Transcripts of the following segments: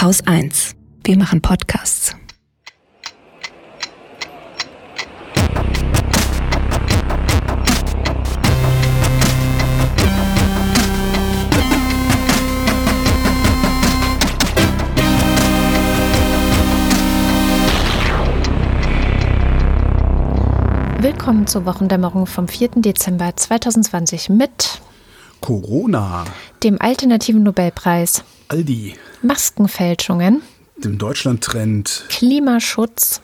Haus 1. Wir machen Podcasts. Willkommen zur Wochendämmerung vom 4. Dezember 2020 mit Corona, dem alternativen Nobelpreis, Aldi, Maskenfälschungen, dem Deutschlandtrend, Klimaschutz,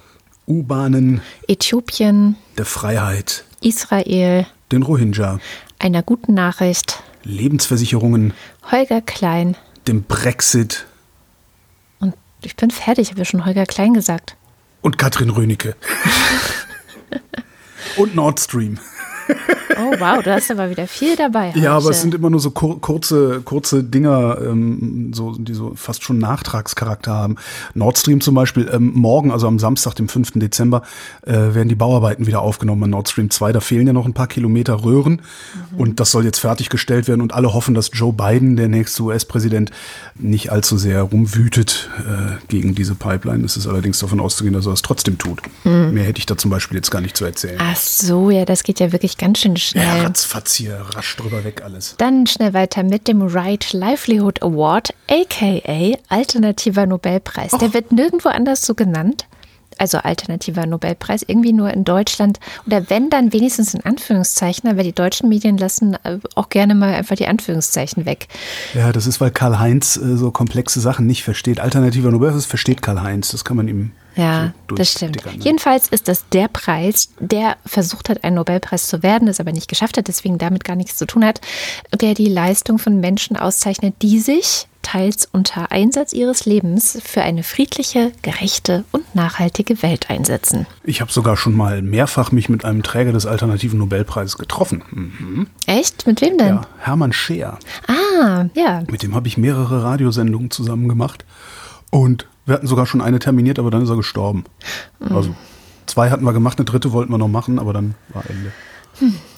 U-Bahnen, Äthiopien, der Freiheit, Israel, den Rohingya, einer guten Nachricht, Lebensversicherungen, Holger Klein. dem Brexit. Und ich bin fertig, habe ja schon Holger Klein gesagt. und Katrin Rönecke. und Nord Stream. Oh wow, du hast aber wieder viel dabei. Ja, aber heute. es sind immer nur so kur kurze, kurze Dinger, ähm, so, die so fast schon Nachtragscharakter haben. Nord Stream zum Beispiel, ähm, morgen, also am Samstag, dem 5. Dezember, äh, werden die Bauarbeiten wieder aufgenommen an Nord Stream 2. Da fehlen ja noch ein paar Kilometer Röhren und das soll jetzt fertiggestellt werden und alle hoffen, dass Joe Biden, der nächste US-Präsident, nicht allzu sehr rumwütet äh, gegen diese Pipeline. Es ist allerdings davon auszugehen, dass er es trotzdem tut. Mehr hätte ich da zum Beispiel jetzt gar nicht zu erzählen. Ach so, ja, das geht ja wirklich ganz schön Ja, schnell. ratzfatz hier, rasch drüber weg alles. Dann schnell weiter mit dem Right Livelihood Award, aka Alternativer Nobelpreis. Der wird nirgendwo anders so genannt. Also alternativer Nobelpreis, irgendwie nur in Deutschland. Oder wenn, dann wenigstens in Anführungszeichen. Aber die deutschen Medien lassen äh, auch gerne mal einfach die Anführungszeichen weg. Ja, das ist, weil Karl-Heinz äh, so komplexe Sachen nicht versteht. Alternativer Nobelpreis versteht Karl-Heinz. Das kann man ihm Ja, das stimmt. ne? Jedenfalls ist das der Preis, der versucht hat, ein Nobelpreis zu werden, es aber nicht geschafft hat, deswegen damit gar nichts zu tun hat, der die Leistung von Menschen auszeichnet, die sich teils unter Einsatz ihres Lebens für eine friedliche, gerechte und nachhaltige Welt einsetzen. Ich habe sogar schon mal mehrfach mich mit einem Träger des alternativen Nobelpreises getroffen. Mhm. Echt? Mit wem denn? Ja, Hermann Scheer. Ah, ja. Mit dem habe ich mehrere Radiosendungen zusammen gemacht. Und wir hatten sogar schon eine terminiert, aber dann ist er gestorben. Mhm. Also zwei hatten wir gemacht, eine dritte wollten wir noch machen, aber dann war Ende.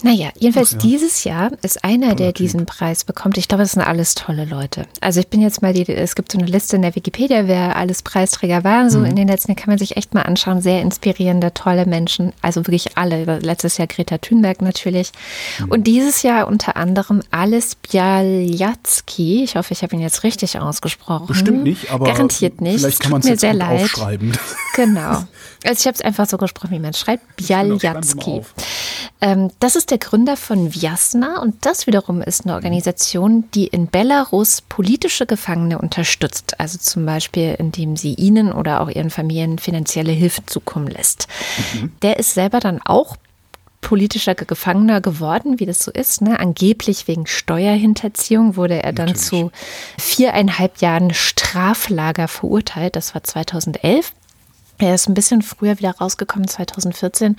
Naja, jedenfalls Ach ja. dieses Jahr ist einer, der diesen Preis bekommt. Ich glaube, das sind alles tolle Leute. Also ich bin jetzt mal, die, es gibt so eine Liste in der Wikipedia, wer alles Preisträger war. Mhm. So in den letzten Jahren kann man sich echt mal anschauen. Sehr inspirierende, tolle Menschen. Also wirklich alle. Letztes Jahr Greta Thunberg natürlich. Mhm. Und dieses Jahr unter anderem Alice Bialyatsky. Ich hoffe, ich habe ihn jetzt richtig ausgesprochen. Bestimmt nicht, aber Garantiert nicht. vielleicht kann man es sehr leid. aufschreiben. Genau. Also ich habe es einfach so gesprochen, wie man es schreibt. Bialyatsky. Ähm, das ist der Gründer von Vyasna und das wiederum ist eine Organisation, die in Belarus politische Gefangene unterstützt. Also zum Beispiel, indem sie ihnen oder auch ihren Familien finanzielle Hilfe zukommen lässt. Mhm. Der ist selber dann auch politischer Gefangener geworden, wie das so ist. Ne? Angeblich wegen Steuerhinterziehung wurde er dann Natürlich. zu viereinhalb Jahren Straflager verurteilt. Das war 2011. Er ist ein bisschen früher wieder rausgekommen, 2014,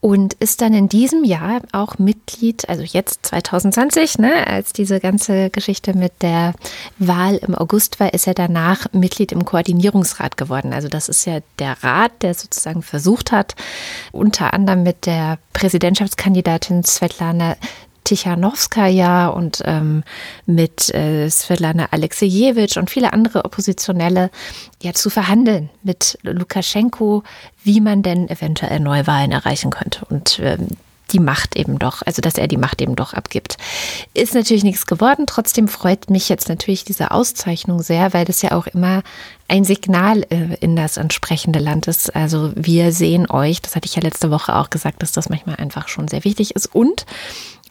und ist dann in diesem Jahr auch Mitglied, also jetzt 2020, ne, als diese ganze Geschichte mit der Wahl im August war, ist er danach Mitglied im Koordinierungsrat geworden. Also das ist ja der Rat, der sozusagen versucht hat, unter anderem mit der Präsidentschaftskandidatin Svetlana Tichanowskaja und ähm, mit äh, Svetlana Alexejewitsch und viele andere Oppositionelle ja zu verhandeln mit Lukaschenko, wie man denn eventuell Neuwahlen erreichen könnte. Und ähm, die Macht eben doch, also dass er die Macht eben doch abgibt. Ist natürlich nichts geworden. Trotzdem freut mich jetzt natürlich diese Auszeichnung sehr, weil das ja auch immer ein Signal äh, in das entsprechende Land ist. Also wir sehen euch, das hatte ich ja letzte Woche auch gesagt, dass das manchmal einfach schon sehr wichtig ist. Und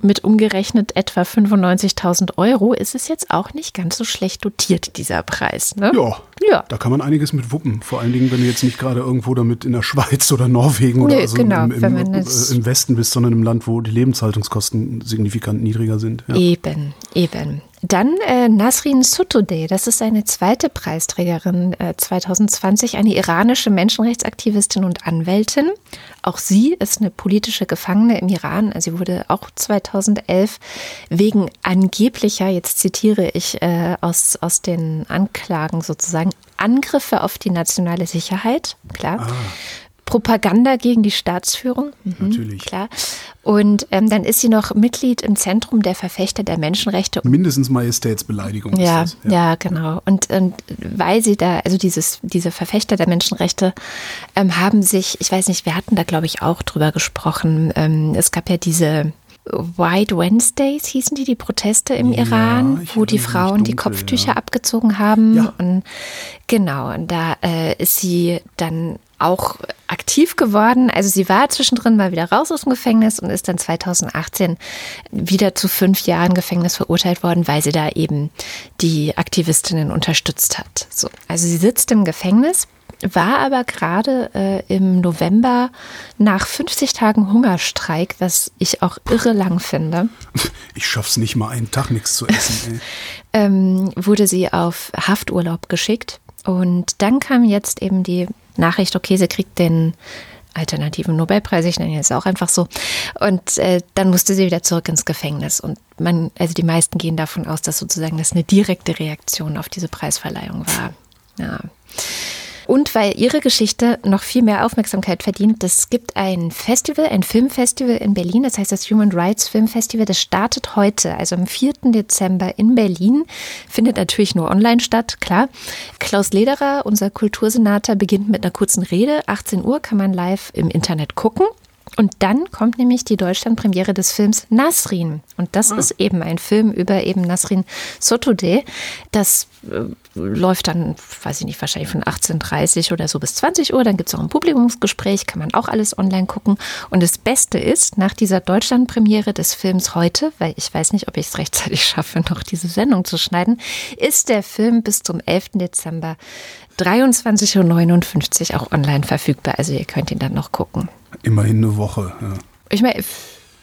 mit umgerechnet etwa 95.000 Euro ist es jetzt auch nicht ganz so schlecht dotiert, dieser Preis. Ne? Ja, Ja. da kann man einiges mit wuppen. Vor allen Dingen, wenn du jetzt nicht gerade irgendwo damit in der Schweiz oder Norwegen oder Nee, also genau, im, im, äh, im Westen bist, sondern im Land, wo die Lebenshaltungskosten signifikant niedriger sind. Ja. Eben, eben. Dann äh, Nasrin Sotoudeh, das ist eine zweite Preisträgerin äh, 2020, eine iranische Menschenrechtsaktivistin und Anwältin. Auch sie ist eine politische Gefangene im Iran. Also Sie wurde auch 2011 wegen angeblicher, jetzt zitiere ich äh, aus, aus den Anklagen sozusagen, Angriffe auf die nationale Sicherheit, klar. Propaganda gegen die Staatsführung. Mhm, Natürlich. Klar. Und ähm, dann ist sie noch Mitglied im Zentrum der Verfechter der Menschenrechte. Mindestens Majestätsbeleidigung. Ja, ist das. ja, ja, genau. Und, und weil sie da, also dieses, diese Verfechter der Menschenrechte ähm, haben sich, ich weiß nicht, wir hatten da, glaube ich, auch drüber gesprochen. Ähm, es gab ja diese White Wednesdays hießen die, die Proteste im Ja, Iran, wo die Frauen die dunkel, Kopftücher ja. abgezogen haben. Ja. Und genau, und da äh, ist sie dann auch aktiv geworden. Also sie war zwischendrin mal wieder raus aus dem Gefängnis und ist dann 2018 wieder zu fünf Jahren Gefängnis verurteilt worden, weil sie da eben die Aktivistinnen unterstützt hat. So, also sie sitzt im Gefängnis war aber gerade äh, im November nach 50 Tagen Hungerstreik, was ich auch irre lang finde, Ich schaff's nicht mal einen Tag nichts zu essen. Ähm, wurde sie auf Hafturlaub geschickt. Und dann kam jetzt eben die Nachricht, okay, sie kriegt den alternativen Nobelpreis, ich nenne jetzt auch einfach so. Und äh, dann musste sie wieder zurück ins Gefängnis. Und man, also die meisten gehen davon aus, dass sozusagen das eine direkte Reaktion auf diese Preisverleihung war. Ja. Und weil ihre Geschichte noch viel mehr Aufmerksamkeit verdient, es gibt ein Festival, ein Filmfestival in Berlin, das heißt das Human Rights Film Festival, das startet heute, also am 4. Dezember in Berlin, findet natürlich nur online statt, klar. Klaus Lederer, unser Kultursenator, beginnt mit einer kurzen Rede, 18 Uhr kann man live im Internet gucken. Und dann kommt nämlich die Deutschlandpremiere des Films Nasrin. Und das ist eben ein Film über eben Nasrin Sotoudeh. Das äh, läuft dann, weiß ich nicht, wahrscheinlich von 18.30 oder so bis 20 Uhr. Dann gibt es auch ein Publikumsgespräch, kann man auch alles online gucken. Und das Beste ist, nach dieser Deutschlandpremiere des Films heute, weil ich weiß nicht, ob ich es rechtzeitig schaffe, noch diese Sendung zu schneiden, ist der Film bis zum 11. Dezember 23.59 Uhr auch online verfügbar. Also ihr könnt ihn dann noch gucken. Immerhin eine Woche. Ja. Ich meine,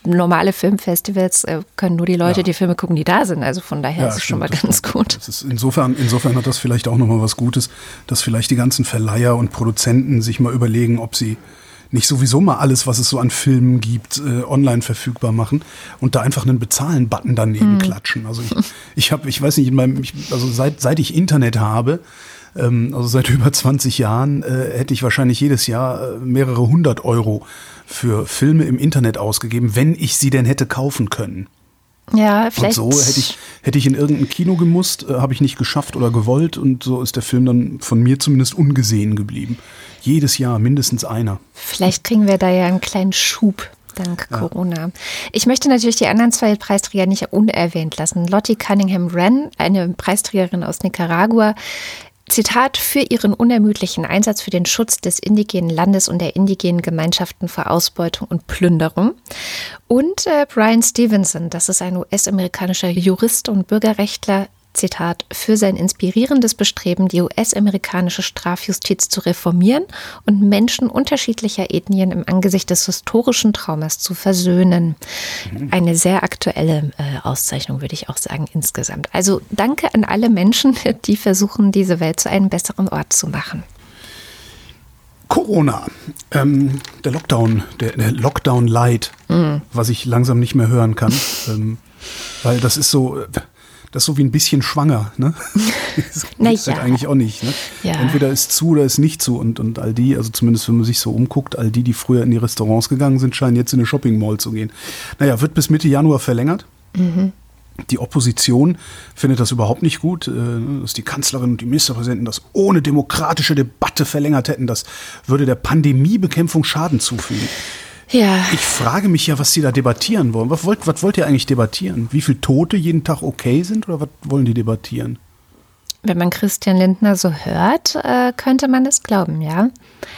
normale Filmfestivals äh, können nur die Leute Ja. die Filme gucken, die da sind. Also von daher Ja, ist es schon stimmt, mal das ganz stimmt. gut. Das ist insofern, insofern hat das vielleicht auch nochmal was Gutes, dass vielleicht die ganzen Verleiher und Produzenten sich mal überlegen, ob sie nicht sowieso mal alles, was es so an Filmen gibt, äh, online verfügbar machen und da einfach einen Bezahlen-Button daneben klatschen. Also ich, ich habe, ich weiß nicht, in meinem, ich, also seit, seit ich Internet habe, ähm, also seit über 20 Jahren, äh, hätte ich wahrscheinlich jedes Jahr äh, mehrere hundert Euro für Filme im Internet ausgegeben, wenn ich sie denn hätte kaufen können. Ja, Und vielleicht. so hätte ich, hätte ich in irgendein Kino gemusst, äh, habe ich nicht geschafft oder gewollt und so ist der Film dann von mir zumindest ungesehen geblieben. Jedes Jahr mindestens einer. Vielleicht kriegen wir da ja einen kleinen Schub dank Corona. Ich möchte natürlich die anderen zwei Preisträger nicht unerwähnt lassen. Lottie Cunningham Wren, eine Preisträgerin aus Nicaragua, Zitat, für ihren unermüdlichen Einsatz für den Schutz des indigenen Landes und der indigenen Gemeinschaften vor Ausbeutung und Plünderung. Und äh, Brian Stevenson, das ist ein US-amerikanischer Jurist und Bürgerrechtler, Zitat, für sein inspirierendes Bestreben, die US-amerikanische Strafjustiz zu reformieren und Menschen unterschiedlicher Ethnien im Angesicht des historischen Traumas zu versöhnen. Eine sehr aktuelle äh, Auszeichnung, würde ich auch sagen, insgesamt. Also danke an alle Menschen, die versuchen, diese Welt zu einem besseren Ort zu machen. Corona. Ähm, der Lockdown, der, der Lockdown Light, was ich langsam nicht mehr hören kann. ähm, weil das ist so, das ist so wie ein bisschen schwanger, ne? Das Na halt ja. eigentlich auch nicht, ne? Ja. Entweder ist zu oder ist nicht zu und, und all die, also zumindest wenn man sich so umguckt, all die, die früher in die Restaurants gegangen sind, scheinen jetzt in eine Shopping Mall zu gehen. Naja, wird bis Mitte Januar verlängert. Die Opposition findet das überhaupt nicht gut, äh, dass die Kanzlerin und die Ministerpräsidenten das ohne demokratische Debatte verlängert hätten. Das würde der Pandemiebekämpfung Schaden zufügen. Ja, Ich frage mich ja, was Sie da debattieren wollen. Was wollt, was wollt ihr eigentlich debattieren? Wie viele Tote jeden Tag okay sind oder was wollen die debattieren? wenn man Christian Lindner so hört, äh, könnte man das glauben, ja.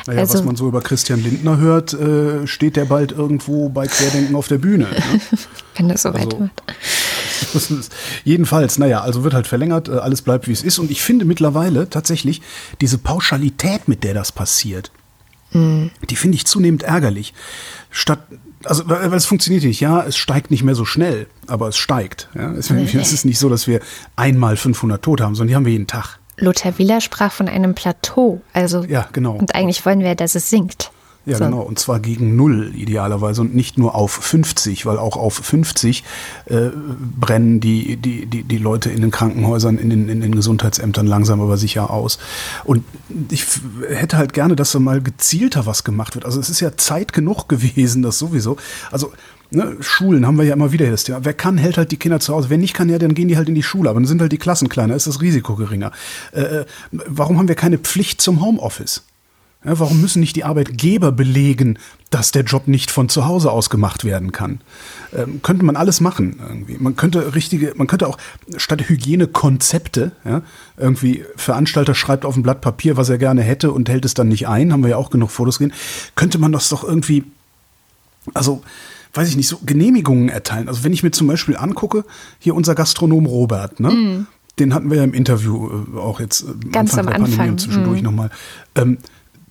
Naja, also, was man so über Christian Lindner hört, äh, steht der bald irgendwo bei Querdenken auf der Bühne. Ne? wenn das so also- weitermacht. Ist- Jedenfalls, naja, also wird halt verlängert, äh, alles bleibt wie es ist. Und ich finde mittlerweile tatsächlich diese Pauschalität, mit der das passiert, die finde ich zunehmend ärgerlich. Statt, also, weil es funktioniert nicht, ja, es steigt nicht mehr so schnell, aber es steigt. Ja? Es, es ist nicht so, dass wir einmal 500 Tote haben, sondern die haben wir jeden Tag. Lothar Wieler sprach von einem Plateau, also Ja, genau. und eigentlich wollen wir, dass es sinkt. Ja, So. genau. Und zwar gegen null idealerweise und nicht nur auf 50, weil auch auf 50 äh, brennen die, die, die, die Leute in den Krankenhäusern, in den, in den Gesundheitsämtern langsam aber sicher aus. Und ich hätte halt gerne, dass da mal gezielter was gemacht wird. Also es ist ja Zeit genug gewesen, das sowieso. Also Ne, Schulen haben wir ja immer wieder das Thema. Wer kann, hält halt die Kinder zu Hause. Wer nicht kann, ja, dann gehen die halt in die Schule. Aber dann sind halt die Klassen kleiner, ist das Risiko geringer. Äh, äh, warum haben wir keine Pflicht zum Homeoffice? Ja, warum müssen nicht die Arbeitgeber belegen, dass der Job nicht von zu Hause aus gemacht werden kann? Ähm, könnte man alles machen irgendwie. Man könnte richtige, man könnte auch statt Hygienekonzepte, ja, irgendwie Veranstalter schreibt auf ein Blatt Papier, was er gerne hätte und hält es dann nicht ein, haben wir ja auch genug Fotos gesehen, könnte man das doch irgendwie, also weiß ich nicht, so Genehmigungen erteilen. Also wenn ich mir zum Beispiel angucke, hier unser Gastronom Robert, ne? Den hatten wir ja im Interview äh, auch jetzt äh, Ganz am der Pandemie Anfang, und zwischendurch mhm. nochmal. Ähm,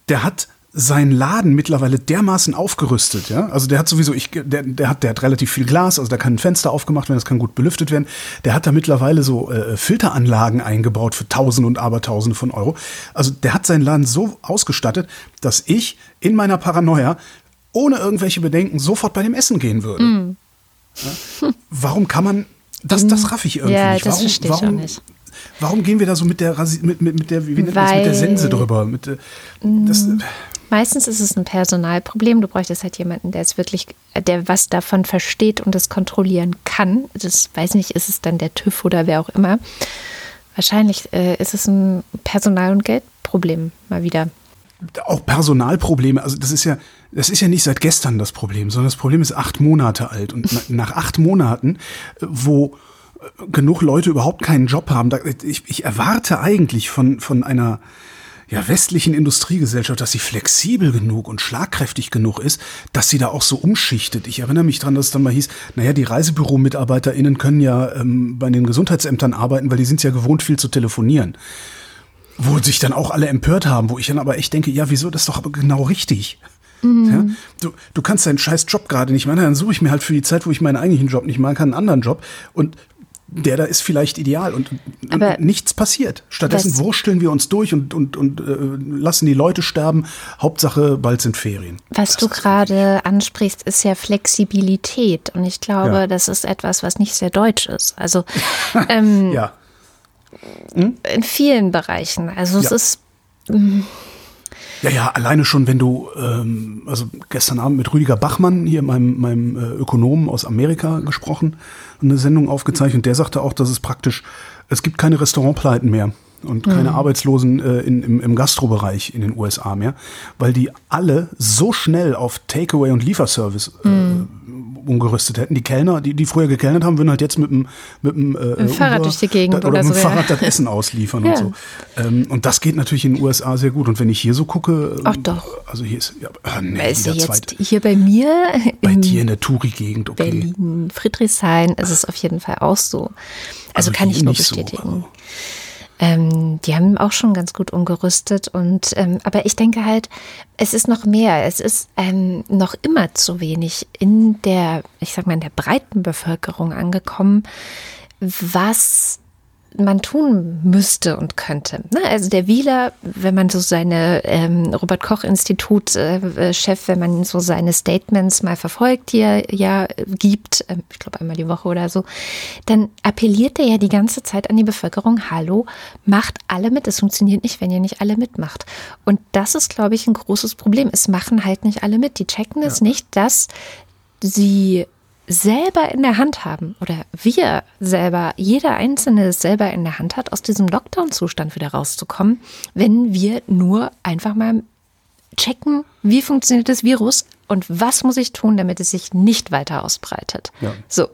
der hat seinen Laden mittlerweile dermaßen aufgerüstet, ja. Also der hat sowieso, ich, der, der hat, der hat relativ viel Glas, also da kann ein Fenster aufgemacht werden, das kann gut belüftet werden. Der hat da mittlerweile so äh, Filteranlagen eingebaut für Tausende und Abertausende von Euro. Also der hat seinen Laden so ausgestattet, dass ich in meiner Paranoia ohne irgendwelche Bedenken sofort bei dem Essen gehen würde. Mm. Ja? Warum kann man das, das raff ich irgendwie Ja, nicht. das Warum, verstehe ich auch warum, nicht. Warum gehen wir da so mit der, Rasi- mit, mit, mit der, wie nennt das, mit der Sense drüber? Mit, der- das, Meistens ist es ein Personalproblem. Du bräuchtest halt jemanden, der es wirklich, der was davon versteht und es kontrollieren kann. Das weiß nicht, ist es dann der TÜV oder wer auch immer. Wahrscheinlich äh, ist es ein Personal- und Geldproblem mal wieder. auch Personalprobleme, also das ist ja, das ist ja nicht seit gestern das Problem, sondern das Problem ist acht Monate alt. Und na- nach acht Monaten, äh, wo äh, genug Leute überhaupt keinen Job haben, ich, ich erwarte eigentlich von, von einer ja, westlichen Industriegesellschaft, dass sie flexibel genug und schlagkräftig genug ist, dass sie da auch so umschichtet. Ich erinnere mich dran, dass es dann mal hieß, naja, die ReisebüromitarbeiterInnen können ja ähm, bei den Gesundheitsämtern arbeiten, weil die sind ja gewohnt, viel zu telefonieren wo sich dann auch alle empört haben, wo ich dann aber echt denke, ja, wieso, das ist doch aber genau richtig. Ja, du, du kannst deinen scheiß Job gerade nicht machen, dann suche ich mir halt für die Zeit, wo ich meinen eigentlichen Job nicht machen kann, einen anderen Job und der da ist vielleicht ideal und, Aber und nichts passiert. Stattdessen wursteln wir uns durch und, und, und äh, lassen die Leute sterben. Hauptsache, bald sind Ferien. Was du gerade ansprichst, ist ja Flexibilität. Und ich glaube, Ja. das ist etwas, was nicht sehr deutsch ist. Also ähm, Ja, in vielen Bereichen. Also es Ja. ist Ja, ja, alleine schon, wenn du, ähm, also gestern Abend mit Rüdiger Bachmann, hier meinem, meinem äh, Ökonomen aus Amerika gesprochen, eine Sendung aufgezeichnet, der sagte auch, dass es praktisch, es gibt keine Restaurantpleiten mehr und keine Arbeitslosen äh, in, im, im Gastrobereich in den USA mehr, weil die alle so schnell auf Takeaway und Lieferservice äh, umgerüstet hätten. Die Kellner, die, die früher gekellnert haben, würden halt jetzt mit dem, mit dem äh, Fahrrad durch die Gegend oder, oder mit dem so, ja. Fahrrad das Essen ausliefern Ja. und so. Ähm, und das geht natürlich in den USA sehr gut. Und wenn ich hier so gucke, ähm, Ach doch. also hier ist, ja, äh, nee, also jetzt zweit. hier bei mir Bei in dir in der Touri-Gegend, okay. Berlin, Friedrichshain ist es auf jeden Fall auch so. Also, Also kann ich nur nicht so, bestätigen. also. Ähm, die haben auch schon ganz gut umgerüstet und ähm, aber ich denke halt, es ist noch mehr. Es ist ähm, noch immer zu wenig in der, ich sag mal, in der breiten Bevölkerung angekommen, was man tun müsste und könnte. Also der Wieler, wenn man so seine ähm, Robert Koch Institut äh, äh, Chef, wenn man so seine Statements mal verfolgt, die er ja äh, gibt, ähm, ich glaube einmal die Woche oder so, dann appelliert er ja die ganze Zeit an die Bevölkerung, hallo, macht alle mit, es funktioniert nicht, wenn ihr nicht alle mitmacht. Und das ist, glaube ich, ein großes Problem. Es machen halt nicht alle mit. Die checken es nicht, dass sie selber in der Hand haben oder wir selber, jeder Einzelne es selber in der Hand hat, aus diesem Lockdown-Zustand wieder rauszukommen, wenn wir nur einfach mal checken, wie funktioniert das Virus und was muss ich tun, damit es sich nicht weiter ausbreitet. Ja. So,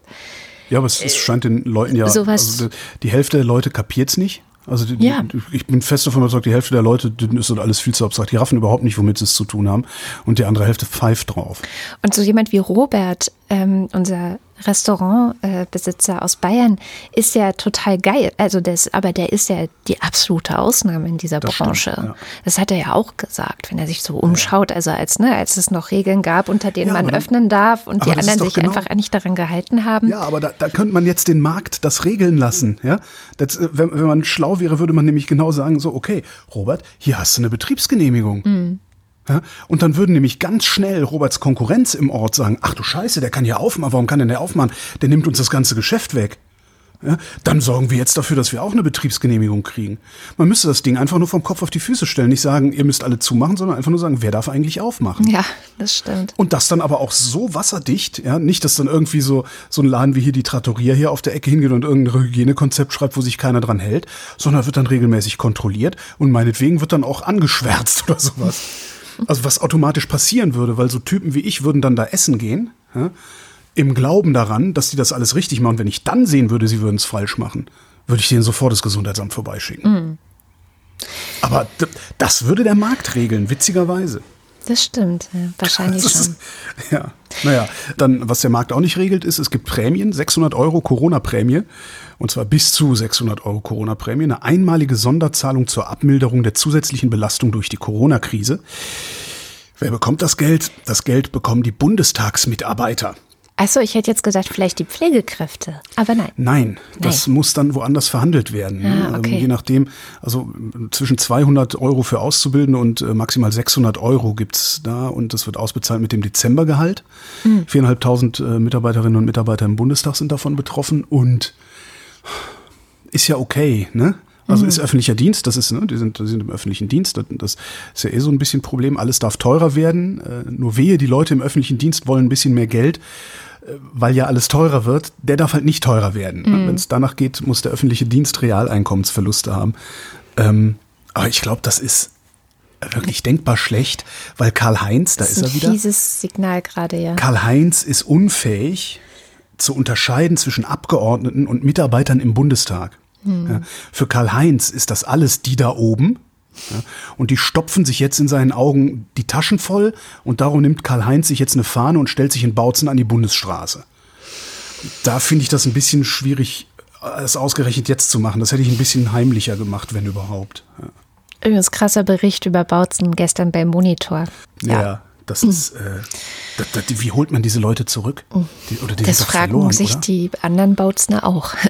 Ja, aber es, es scheint den Leuten ja, sowas- also die, die Hälfte der Leute kapiert's nicht. Also die, Ja. die, ich bin fest davon überzeugt, die Hälfte der Leute, ist alles viel zu abstrakt. Die raffen überhaupt nicht, womit sie es zu tun haben. Und die andere Hälfte pfeift drauf. Und so jemand wie Robert, ähm, unser Restaurantbesitzer aus Bayern, ist ja total geil. Also das, aber der ist ja die absolute Ausnahme in dieser Das Branche. stimmt, ja. Das hat er ja auch gesagt, wenn er sich so umschaut. Also als, ne, als es noch Regeln gab, unter denen Ja, man dann- öffnen darf und die anderen sich genau- einfach nicht daran gehalten haben. Ja, aber da, da könnte man jetzt den Markt das regeln lassen. Ja? Das, äh, wenn, wenn man schlau wäre, würde man nämlich genau sagen, so, okay, Robert, hier hast du eine Betriebsgenehmigung. Ja, und dann würden nämlich ganz schnell Roberts Konkurrenz im Ort sagen, ach du Scheiße, der kann ja aufmachen, warum kann denn der aufmachen? Der nimmt uns das ganze Geschäft weg. Ja, dann sorgen wir jetzt dafür, dass wir auch eine Betriebsgenehmigung kriegen. Man müsste das Ding einfach nur vom Kopf auf die Füße stellen. Nicht sagen, ihr müsst alle zumachen, sondern einfach nur sagen, wer darf eigentlich aufmachen. Ja, das stimmt. Und das dann aber auch so wasserdicht, ja, nicht, dass dann irgendwie so, so ein Laden wie hier die Trattoria hier auf der Ecke hingeht und irgendein Hygienekonzept schreibt, wo sich keiner dran hält, sondern wird dann regelmäßig kontrolliert und meinetwegen wird dann auch angeschwärzt oder sowas. Also was automatisch passieren würde, weil so Typen wie ich würden dann da essen gehen, ja, im Glauben daran, dass die das alles richtig machen. Wenn ich dann sehen würde, sie würden es falsch machen, würde ich denen sofort das Gesundheitsamt vorbeischicken. Mhm. Aber das würde der Markt regeln, witzigerweise. Das stimmt, ja, wahrscheinlich schon. Ist, ja, naja, dann, was der Markt auch nicht regelt, ist, es gibt Prämien, 600 Euro Corona-Prämie, und zwar bis zu 600 Euro Corona-Prämie, eine einmalige Sonderzahlung zur Abmilderung der zusätzlichen Belastung durch die Corona-Krise. Wer bekommt das Geld? Das Geld bekommen die Bundestagsmitarbeiter. Achso, ich hätte jetzt gesagt, vielleicht die Pflegekräfte. Aber nein. Nein, das nein. muss dann woanders verhandelt werden. Ne? Ah, okay. also je nachdem, also zwischen 200 Euro für Auszubildende und äh, maximal 600 Euro gibt's da und das wird ausbezahlt mit dem Dezembergehalt. Mhm. 4.500 äh, Mitarbeiterinnen und Mitarbeiter im Bundestag sind davon betroffen und ist ja okay, ne? Also mhm. ist öffentlicher Dienst, das ist, ne, die sind, die sind im öffentlichen Dienst, das, ist ja eh so ein bisschen Problem. Alles darf teurer werden. Äh, nur wehe, die Leute im öffentlichen Dienst wollen ein bisschen mehr Geld, äh, weil ja alles teurer wird. Der darf halt nicht teurer werden. Mhm. Wenn es danach geht, muss der öffentliche Dienst Realeinkommensverluste haben. Ähm, aber ich glaube, das ist wirklich denkbar schlecht, weil Karl-Heinz, da ist, ist er wieder. Dieses Signal gerade, ja. Karl-Heinz ist unfähig zu unterscheiden zwischen Abgeordneten und Mitarbeitern im Bundestag. Hm. Ja, für Karl-Heinz ist das alles die da oben. Ja, und die stopfen sich jetzt in seinen Augen die Taschen voll und darum nimmt Karl-Heinz sich jetzt eine Fahne und stellt sich in Bautzen an die Bundesstraße. Da finde ich das ein bisschen schwierig, es ausgerechnet jetzt zu machen. Das hätte ich ein bisschen heimlicher gemacht, wenn überhaupt. Ja. Übrigens krasser Bericht über Bautzen gestern beim Monitor. Ja, ja das hm. ist. Äh, das, das, wie holt man diese Leute zurück? Die, oder die das fragen verloren, sich oder? die anderen Bautzner auch.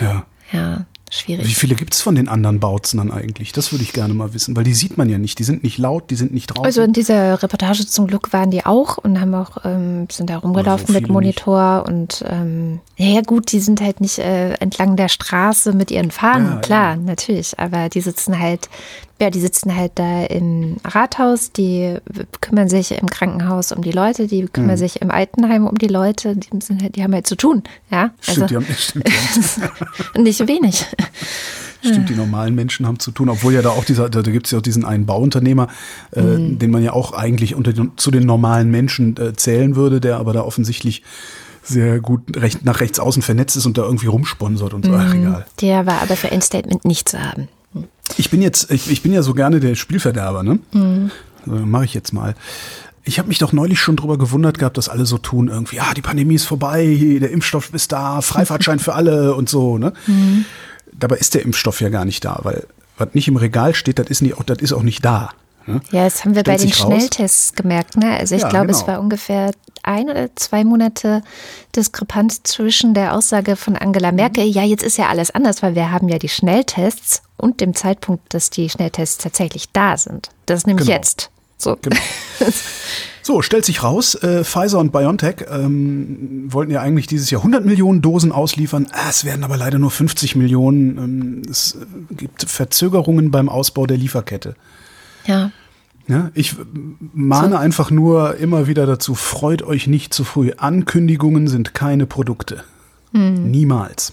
Ja. Ja, schwierig. Wie viele gibt es von den anderen Bautzen dann eigentlich? Das würde ich gerne mal wissen, weil die sieht man ja nicht. Die sind nicht laut, die sind nicht draußen. Also in dieser Reportage zum Glück waren die auch und haben auch, ähm, sind da rumgelaufen so mit Monitor nicht. und ähm, ja gut, die sind halt nicht äh, entlang der Straße mit ihren Fahnen, ja, klar, ja. natürlich, aber die sitzen halt ja, die sitzen halt da im Rathaus, die kümmern sich im Krankenhaus um die Leute, die kümmern mhm. sich im Altenheim um die Leute, die, sind halt, die haben halt zu tun. Ja? Stimmt, also, die haben, stimmt, ja. nicht wenig. Stimmt, die normalen Menschen haben zu tun, obwohl ja da auch dieser, da gibt es ja auch diesen einen Bauunternehmer, äh, mhm. den man ja auch eigentlich unter den, zu den normalen Menschen äh, zählen würde, der aber da offensichtlich sehr gut recht, nach rechts außen vernetzt ist und da irgendwie rumsponsert und so. Ach, mhm. egal. Der war aber für ein Statement nicht zu haben. Ich bin jetzt, ich, ich bin ja so gerne der Spielverderber, ne? Mhm. Also, Mache ich jetzt mal. Ich habe mich doch neulich schon drüber gewundert gehabt, dass alle so tun, irgendwie, ja, die Pandemie ist vorbei, der Impfstoff ist da, Freifahrtschein für alle und so, ne? Mhm. Dabei ist der Impfstoff ja gar nicht da, weil was nicht im Regal steht, das ist, nicht, das ist auch nicht da. Ja, das haben wir Stellt bei den Schnelltests gemerkt. Ne? Also ich ja, glaube, genau. es war ungefähr ein oder zwei Monate Diskrepanz zwischen der Aussage von Angela Merkel, ja, jetzt ist ja alles anders, weil wir haben ja die Schnelltests und dem Zeitpunkt, dass die Schnelltests tatsächlich da sind. Das ist nämlich genau. jetzt. So. Genau. So, stellt sich raus, äh, Pfizer und BioNTech ähm, wollten ja eigentlich dieses Jahr 100 Millionen Dosen ausliefern. Ah, es werden aber leider nur 50 Millionen. Ähm, es gibt Verzögerungen beim Ausbau der Lieferkette. Ja. Ja, ich mahne so. einfach nur immer wieder dazu, freut euch nicht zu früh. Ankündigungen sind keine Produkte. Hm. Niemals.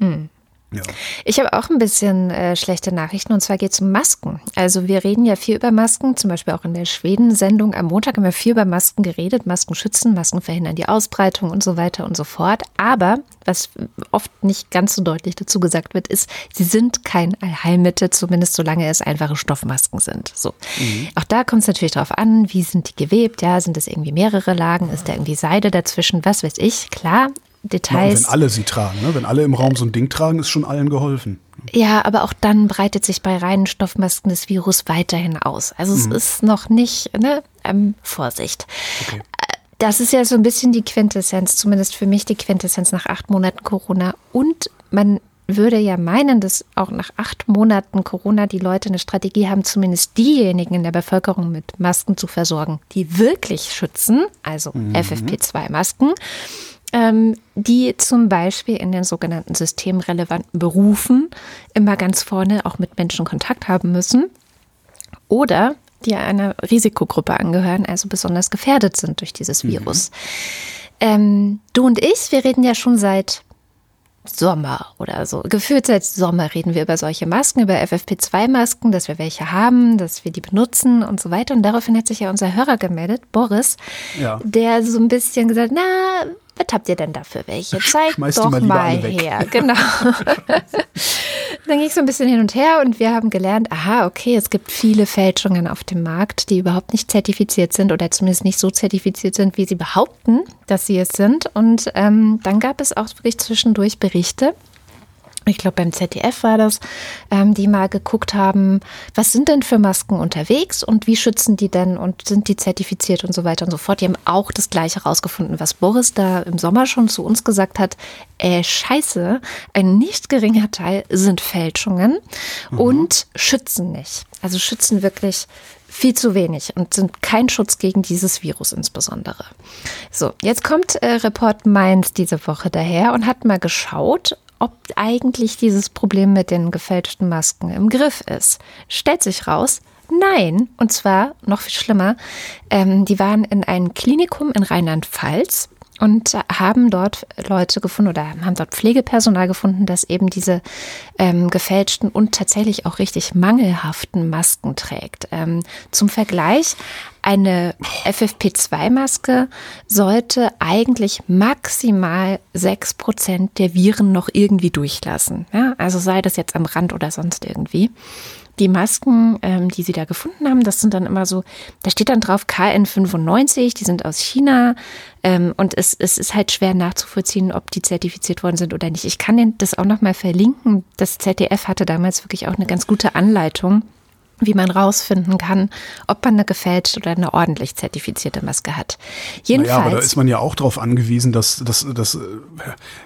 Hm. Ja. Ich habe auch ein bisschen äh, schlechte Nachrichten und zwar geht es um Masken. Also wir reden ja viel über Masken, zum Beispiel auch in der Schweden-Sendung am Montag haben wir viel über Masken geredet. Masken schützen, Masken verhindern die Ausbreitung und so weiter und so fort. Aber was oft nicht ganz so deutlich dazu gesagt wird, ist, sie sind kein Allheilmittel, zumindest solange es einfache Stoffmasken sind. So. Mhm. Auch da kommt es natürlich darauf an, wie sind die gewebt? Ja, sind es irgendwie mehrere Lagen? Ist da irgendwie Seide dazwischen? Was weiß ich? Klar, Details. Ja, wenn alle sie tragen, ne? wenn alle im Raum so ein Ding tragen, ist schon allen geholfen. Ja, aber auch dann breitet sich bei reinen Stoffmasken das Virus weiterhin aus. Also mhm. es ist noch nicht, ne, ähm, Vorsicht. Okay. Äh, das ist ja so ein bisschen die Quintessenz, zumindest für mich die Quintessenz nach acht Monaten Corona. Und man würde ja meinen, dass auch nach acht Monaten Corona die Leute eine Strategie haben, zumindest diejenigen in der Bevölkerung mit Masken zu versorgen, die wirklich schützen, also mhm. FFP2-Masken, ähm, die zum Beispiel in den sogenannten systemrelevanten Berufen immer ganz vorne auch mit Menschen Kontakt haben müssen. Oder die einer Risikogruppe angehören, also besonders gefährdet sind durch dieses mhm. Virus. Mhm. Ähm, du und ich, wir reden ja schon seit Sommer oder so. Gefühlt seit Sommer reden wir über solche Masken, über FFP2-Masken, dass wir welche haben, dass wir die benutzen und so weiter. Und daraufhin hat sich ja unser Hörer gemeldet, Boris, ja. der so ein bisschen gesagt, na, was habt ihr denn dafür welche? Zeig Schmeiß doch mal, mal her. Genau. Dann ging es so ein bisschen hin und her und wir haben gelernt, aha, okay, es gibt viele Fälschungen auf dem Markt, die überhaupt nicht zertifiziert sind oder zumindest nicht so zertifiziert sind, wie sie behaupten, dass sie es sind. Und ähm, dann gab es auch wirklich zwischendurch Berichte, ich glaube beim ZDF war das, ähm, die mal geguckt haben, was sind denn für Masken unterwegs und wie schützen die denn und sind die zertifiziert und so weiter und so fort. Die haben auch das Gleiche rausgefunden, was Boris da im Sommer schon zu uns gesagt hat. Äh, scheiße, ein nicht geringer Teil sind Fälschungen mhm. und schützen nicht. Also schützen wirklich viel zu wenig und sind kein Schutz gegen dieses Virus insbesondere. So, jetzt kommt äh, Report Mainz diese Woche daher und hat mal geschaut, ob eigentlich dieses Problem mit den gefälschten Masken im Griff ist. Stellt sich raus, nein. Und zwar noch viel schlimmer. Ähm, die waren in einem Klinikum in Rheinland-Pfalz und haben dort Leute gefunden oder haben dort Pflegepersonal gefunden, das eben diese ähm, gefälschten und tatsächlich auch richtig mangelhaften Masken trägt. Ähm, zum Vergleich, eine FFP2-Maske sollte eigentlich maximal sechs Prozent der Viren noch irgendwie durchlassen. Ja? Also sei das jetzt am Rand oder sonst irgendwie die Masken, ähm, die sie da gefunden haben, das sind dann immer so, da steht dann drauf KN95, die sind aus China ähm, und es, es ist halt schwer nachzuvollziehen, ob die zertifiziert worden sind oder nicht. Ich kann das auch nochmal verlinken. Das ZDF hatte damals wirklich auch eine ganz gute Anleitung wie man rausfinden kann, ob man eine gefälschte oder eine ordentlich zertifizierte Maske hat. Jedenfalls. Naja, aber da ist man ja auch darauf angewiesen, dass, dass, dass äh,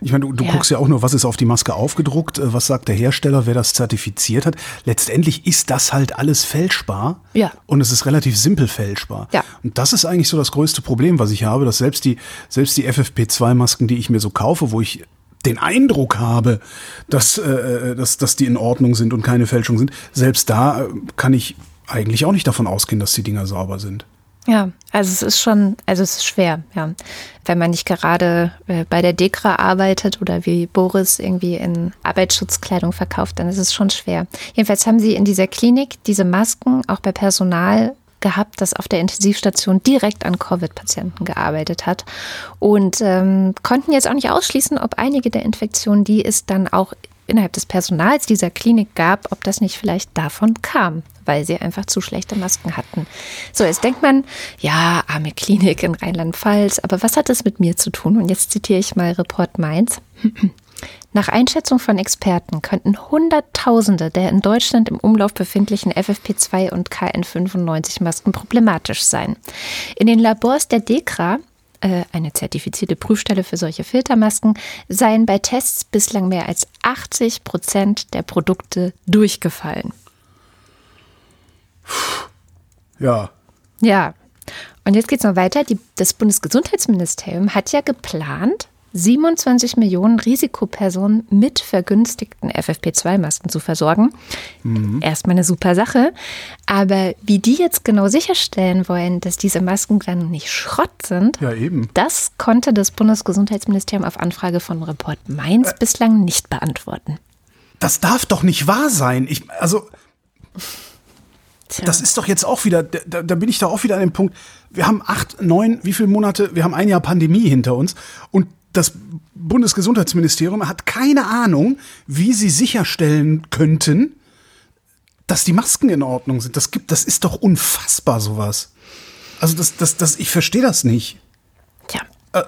ich meine, du, du ja. guckst ja auch nur, was ist auf die Maske aufgedruckt, äh, was sagt der Hersteller, wer das zertifiziert hat. Letztendlich ist das halt alles fälschbar. Ja. Und es ist relativ simpel fälschbar. Ja. Und das ist eigentlich so das größte Problem, was ich habe, dass selbst die, selbst die FFP2-Masken, die ich mir so kaufe, wo ich den Eindruck habe, dass, äh, äh, dass, dass die in Ordnung sind und keine Fälschung sind, selbst da äh, kann ich eigentlich auch nicht davon ausgehen, dass die Dinger sauber sind. Ja, also es ist schon, also es ist schwer, ja. Wenn man nicht gerade äh, bei der Dekra arbeitet oder wie Boris irgendwie in Arbeitsschutzkleidung verkauft, dann ist es schon schwer. Jedenfalls haben sie in dieser Klinik diese Masken auch bei Personal gehabt, das auf der Intensivstation direkt an Covid-Patienten gearbeitet hat und ähm, konnten jetzt auch nicht ausschließen, ob einige der Infektionen, die es dann auch innerhalb des Personals dieser Klinik gab, ob das nicht vielleicht davon kam, weil sie einfach zu schlechte Masken hatten. So, jetzt denkt man, ja, arme Klinik in Rheinland-Pfalz, aber was hat das mit mir zu tun? Und jetzt zitiere ich mal Report Mainz. Nach Einschätzung von Experten könnten Hunderttausende der in Deutschland im Umlauf befindlichen FFP2 und KN95 Masken problematisch sein. In den Labors der DEKRA äh, eine zertifizierte Prüfstelle für solche Filtermasken, seien bei Tests bislang mehr als 80 Prozent der Produkte durchgefallen. Ja. Ja. Und jetzt geht es noch weiter. Die, das Bundesgesundheitsministerium hat ja geplant, 27 Millionen Risikopersonen mit vergünstigten FFP2-Masken zu versorgen. Mhm. Erstmal eine super Sache. Aber wie die jetzt genau sicherstellen wollen, dass diese Masken dann nicht Schrott sind, ja, eben. das konnte das Bundesgesundheitsministerium auf Anfrage von Report Mainz äh, bislang nicht beantworten. Das darf doch nicht wahr sein. Ich, also. Tja. Das ist doch jetzt auch wieder, da, da bin ich doch auch wieder an dem Punkt. Wir haben acht, neun, wie viele Monate, wir haben ein Jahr Pandemie hinter uns und das Bundesgesundheitsministerium hat keine Ahnung, wie sie sicherstellen könnten, dass die Masken in Ordnung sind. Das gibt, das ist doch unfassbar sowas. Also das, das, das, ich verstehe das nicht. Tja. Äh,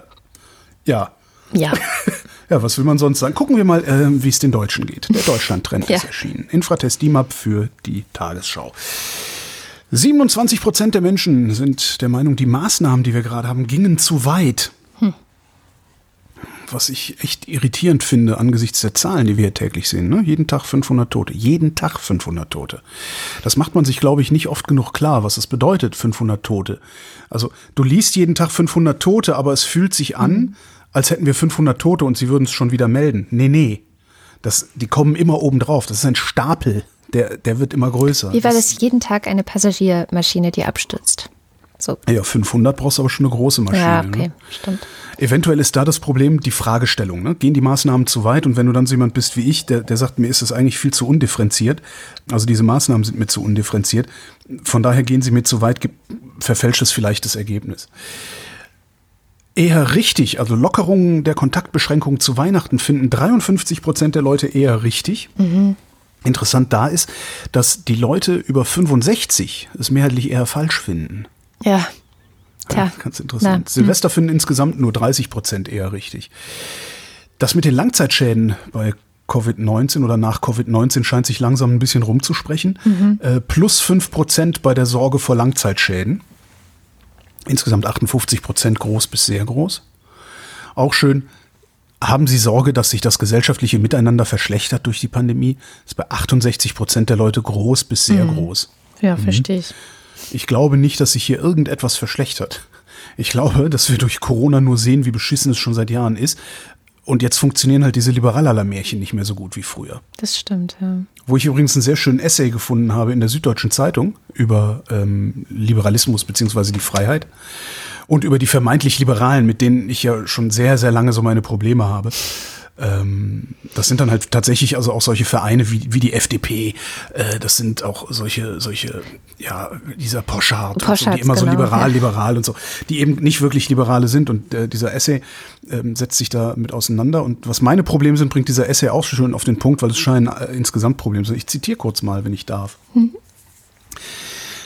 ja. Ja. ja, was will man sonst sagen? Gucken wir mal, äh, wie es den Deutschen geht. Der Deutschland-Trend ja. ist erschienen. Infratest DIMAP für die Tagesschau. 27 Prozent der Menschen sind der Meinung, die Maßnahmen, die wir gerade haben, gingen zu weit. Was ich echt irritierend finde angesichts der Zahlen, die wir hier täglich sehen. Ne? Jeden Tag 500 Tote. Jeden Tag 500 Tote. Das macht man sich, glaube ich, nicht oft genug klar, was es bedeutet, 500 Tote. Also du liest jeden Tag 500 Tote, aber es fühlt sich an, mhm. als hätten wir 500 Tote und sie würden es schon wieder melden. Nee, nee. Das, die kommen immer oben drauf. Das ist ein Stapel. Der, der wird immer größer. Wie war das jeden Tag eine Passagiermaschine, die abstürzt? So. Ja, 500 brauchst du aber schon eine große Maschine. Ja, okay, ne? stimmt. Eventuell ist da das Problem die Fragestellung. Ne? Gehen die Maßnahmen zu weit? Und wenn du dann so jemand bist wie ich, der, der sagt, mir ist das eigentlich viel zu undifferenziert. Also diese Maßnahmen sind mir zu undifferenziert. Von daher gehen sie mir zu weit, verfälscht es vielleicht das Ergebnis. Eher richtig, also Lockerungen der Kontaktbeschränkungen zu Weihnachten finden 53 Prozent der Leute eher richtig. Mhm. Interessant da ist, dass die Leute über 65 es mehrheitlich eher falsch finden. Ja. Tja. Ja, ganz interessant. Na, Silvester hm. finden insgesamt nur 30 Prozent eher richtig. Das mit den Langzeitschäden bei Covid-19 oder nach Covid-19 scheint sich langsam ein bisschen rumzusprechen. Mhm. Äh, plus 5 Prozent bei der Sorge vor Langzeitschäden. Insgesamt 58 Prozent groß bis sehr groß. Auch schön, haben Sie Sorge, dass sich das gesellschaftliche Miteinander verschlechtert durch die Pandemie? Das ist bei 68 Prozent der Leute groß bis sehr mhm. groß. Ja, mhm. verstehe ich. Ich glaube nicht, dass sich hier irgendetwas verschlechtert. Ich glaube, dass wir durch Corona nur sehen, wie beschissen es schon seit Jahren ist. Und jetzt funktionieren halt diese Liberalala-Märchen nicht mehr so gut wie früher. Das stimmt, ja. Wo ich übrigens einen sehr schönen Essay gefunden habe in der Süddeutschen Zeitung über ähm, Liberalismus beziehungsweise die Freiheit und über die vermeintlich Liberalen, mit denen ich ja schon sehr, sehr lange so meine Probleme habe. Ähm, das sind dann halt tatsächlich also auch solche Vereine wie, wie die FDP. Äh, das sind auch solche, solche, ja, dieser Poschardt, Poschardt so, die immer genau, so liberal, ja. liberal und so, die eben nicht wirklich Liberale sind. Und äh, dieser Essay ähm, setzt sich da mit auseinander. Und was meine Probleme sind, bringt dieser Essay auch schon auf den Punkt, weil es scheinen äh, insgesamt Probleme sein. Ich zitiere kurz mal, wenn ich darf. Mhm.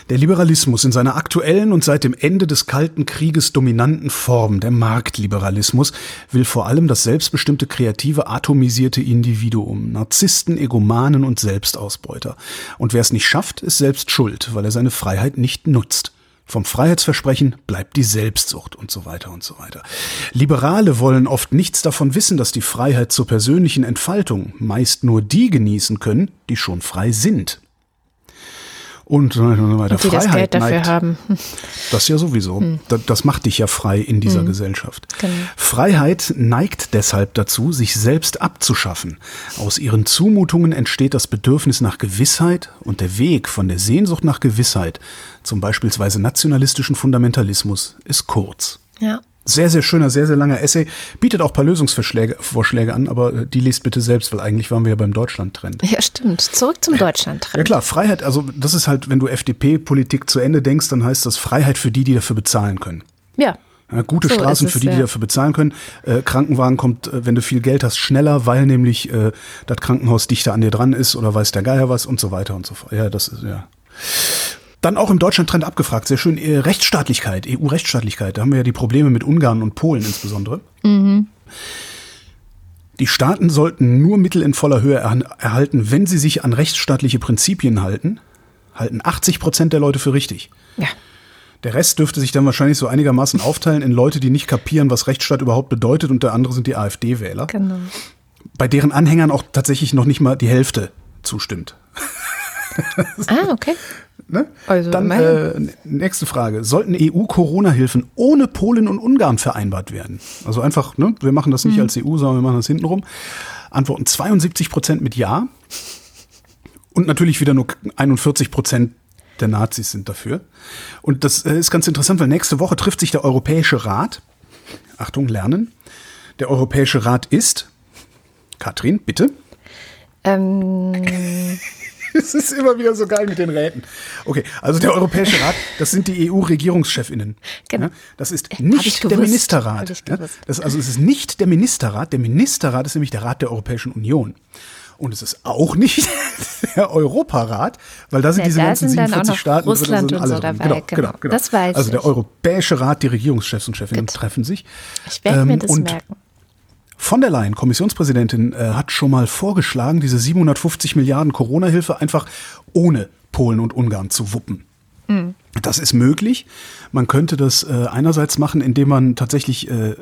Der Liberalismus in seiner aktuellen und seit dem Ende des Kalten Krieges dominanten Form, der Marktliberalismus, will vor allem das selbstbestimmte, kreative, atomisierte Individuum, Narzissten, Egomanen und Selbstausbeuter. Und wer es nicht schafft, ist selbst schuld, weil er seine Freiheit nicht nutzt. Vom Freiheitsversprechen bleibt die Selbstsucht und so weiter und so weiter. Liberale wollen oft nichts davon wissen, dass die Freiheit zur persönlichen Entfaltung meist nur die genießen können, die schon frei sind und so weiter. Und die Freiheit das Geld dafür neigt, haben. Das ja sowieso. Hm. Das, das, macht dich ja frei in dieser hm. Gesellschaft. Genau. Freiheit neigt deshalb dazu, sich selbst abzuschaffen. Aus ihren Zumutungen entsteht das Bedürfnis nach Gewissheit und der Weg von der Sehnsucht nach Gewissheit, zum beispielsweise nationalistischen Fundamentalismus, ist kurz. Ja. Sehr, sehr schöner, sehr, sehr langer Essay. Bietet auch ein paar Lösungsvorschläge Vorschläge an, aber äh, die liest bitte selbst, weil eigentlich waren wir ja beim Deutschland-Trend. Ja, stimmt. Zurück zum Deutschland-Trend. Ja klar, Freiheit, also das ist halt, wenn du FDP-Politik zu Ende denkst, dann heißt das Freiheit für die, die dafür bezahlen können. Ja. ja gute so Straßen es, für die, die dafür bezahlen können. Äh, Krankenwagen kommt, äh, wenn du viel Geld hast, schneller, weil nämlich äh, das Krankenhaus dichter an dir dran ist oder weiß der Geier was und so weiter und so fort. Ja, das ist, ja. Dann auch im Deutschland-Trend abgefragt, sehr schön, äh, Rechtsstaatlichkeit, EU-Rechtsstaatlichkeit. Da haben wir ja die Probleme mit Ungarn und Polen insbesondere. Mhm. Die Staaten sollten nur Mittel in voller Höhe erhalten, wenn sie sich an rechtsstaatliche Prinzipien halten, halten 80 Prozent der Leute für richtig. Ja. Der Rest dürfte sich dann wahrscheinlich so einigermaßen aufteilen in Leute, die nicht kapieren, was Rechtsstaat überhaupt bedeutet, und der andere sind die AfD-Wähler. Genau. Bei deren Anhängern auch tatsächlich noch nicht mal die Hälfte zustimmt. ah, okay. Ne? Also Dann äh, nächste Frage. Sollten EU-Corona-Hilfen ohne Polen und Ungarn vereinbart werden? Also einfach, ne? wir machen das nicht mhm. als EU, sondern wir machen das hintenrum. Antworten 72 Prozent mit Ja. Und natürlich wieder nur 41 Prozent der Nazis sind dafür. Und das äh, ist ganz interessant, weil nächste Woche trifft sich der Europäische Rat. Achtung, lernen. Der Europäische Rat ist. Katrin, bitte. Ähm. Es ist immer wieder so geil mit den Räten. Okay, also der Europäische Rat, das sind die EU-Regierungschefinnen. Genau. Das ist äh, nicht der Ministerrat. Das, also es ist nicht der Ministerrat. Der Ministerrat ist nämlich der Rat der Europäischen Union. Und es ist auch nicht der Europarat, weil da sind ja, diese da ganzen sind 47 Staaten Russland drin, und so dabei. Genau, genau, genau. Das weiß also der Europäische Rat, die Regierungschefs und Chefinnen Gut. treffen sich. Ich werde ähm, mir das merken. Von der Leyen, Kommissionspräsidentin, äh, hat schon mal vorgeschlagen, diese 750 Milliarden Corona-Hilfe einfach ohne Polen und Ungarn zu wuppen. Mhm. Das ist möglich. Man könnte das äh, einerseits machen, indem man tatsächlich äh,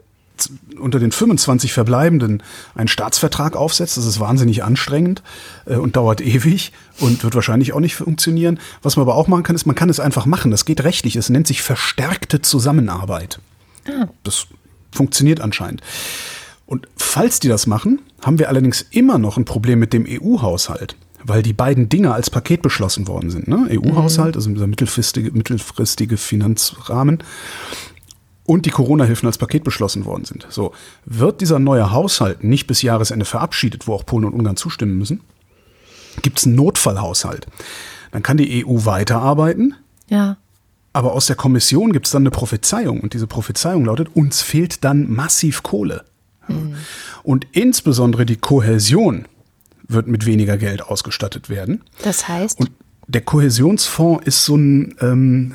unter den 25 Verbleibenden einen Staatsvertrag aufsetzt. Das ist wahnsinnig anstrengend und dauert ewig und wird wahrscheinlich auch nicht funktionieren. Was man aber auch machen kann, ist, man kann es einfach machen. Das geht rechtlich. Es nennt sich verstärkte Zusammenarbeit. Ah. Das funktioniert anscheinend. Und falls die das machen, haben wir allerdings immer noch ein Problem mit dem EU-Haushalt weil die beiden Dinge als Paket beschlossen worden sind. Ne? EU-Haushalt, mhm. also dieser mittelfristige, mittelfristige Finanzrahmen und die Corona-Hilfen als Paket beschlossen worden sind. So, wird dieser neue Haushalt nicht bis Jahresende verabschiedet, wo auch Polen und Ungarn zustimmen müssen, gibt es einen Notfallhaushalt. Dann kann die EU weiterarbeiten. Ja. Aber aus der Kommission gibt es dann eine Prophezeiung und diese Prophezeiung lautet, uns fehlt dann massiv Kohle. Mhm. Und insbesondere die Kohäsion wird mit weniger Geld ausgestattet werden. Das heißt? Und der Kohäsionsfonds ist so ein ähm,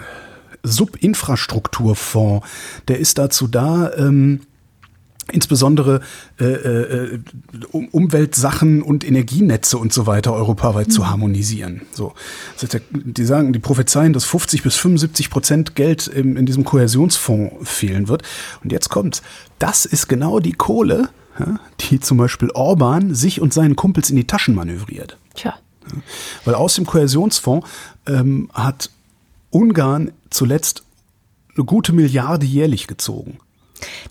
Subinfrastrukturfonds. Der ist dazu da, ähm, insbesondere äh, äh, um, Umweltsachen und Energienetze und so weiter europaweit mhm. zu harmonisieren. So, die sagen, die prophezeien, dass 50 bis 75 Prozent Geld in, in diesem Kohäsionsfonds fehlen wird. Und jetzt kommt's. Das ist genau die Kohle, die zum Beispiel Orban sich und seinen Kumpels in die Taschen manövriert. Tja. Ja, weil aus dem Kohäsionsfonds ähm, hat Ungarn zuletzt eine gute Milliarde jährlich gezogen.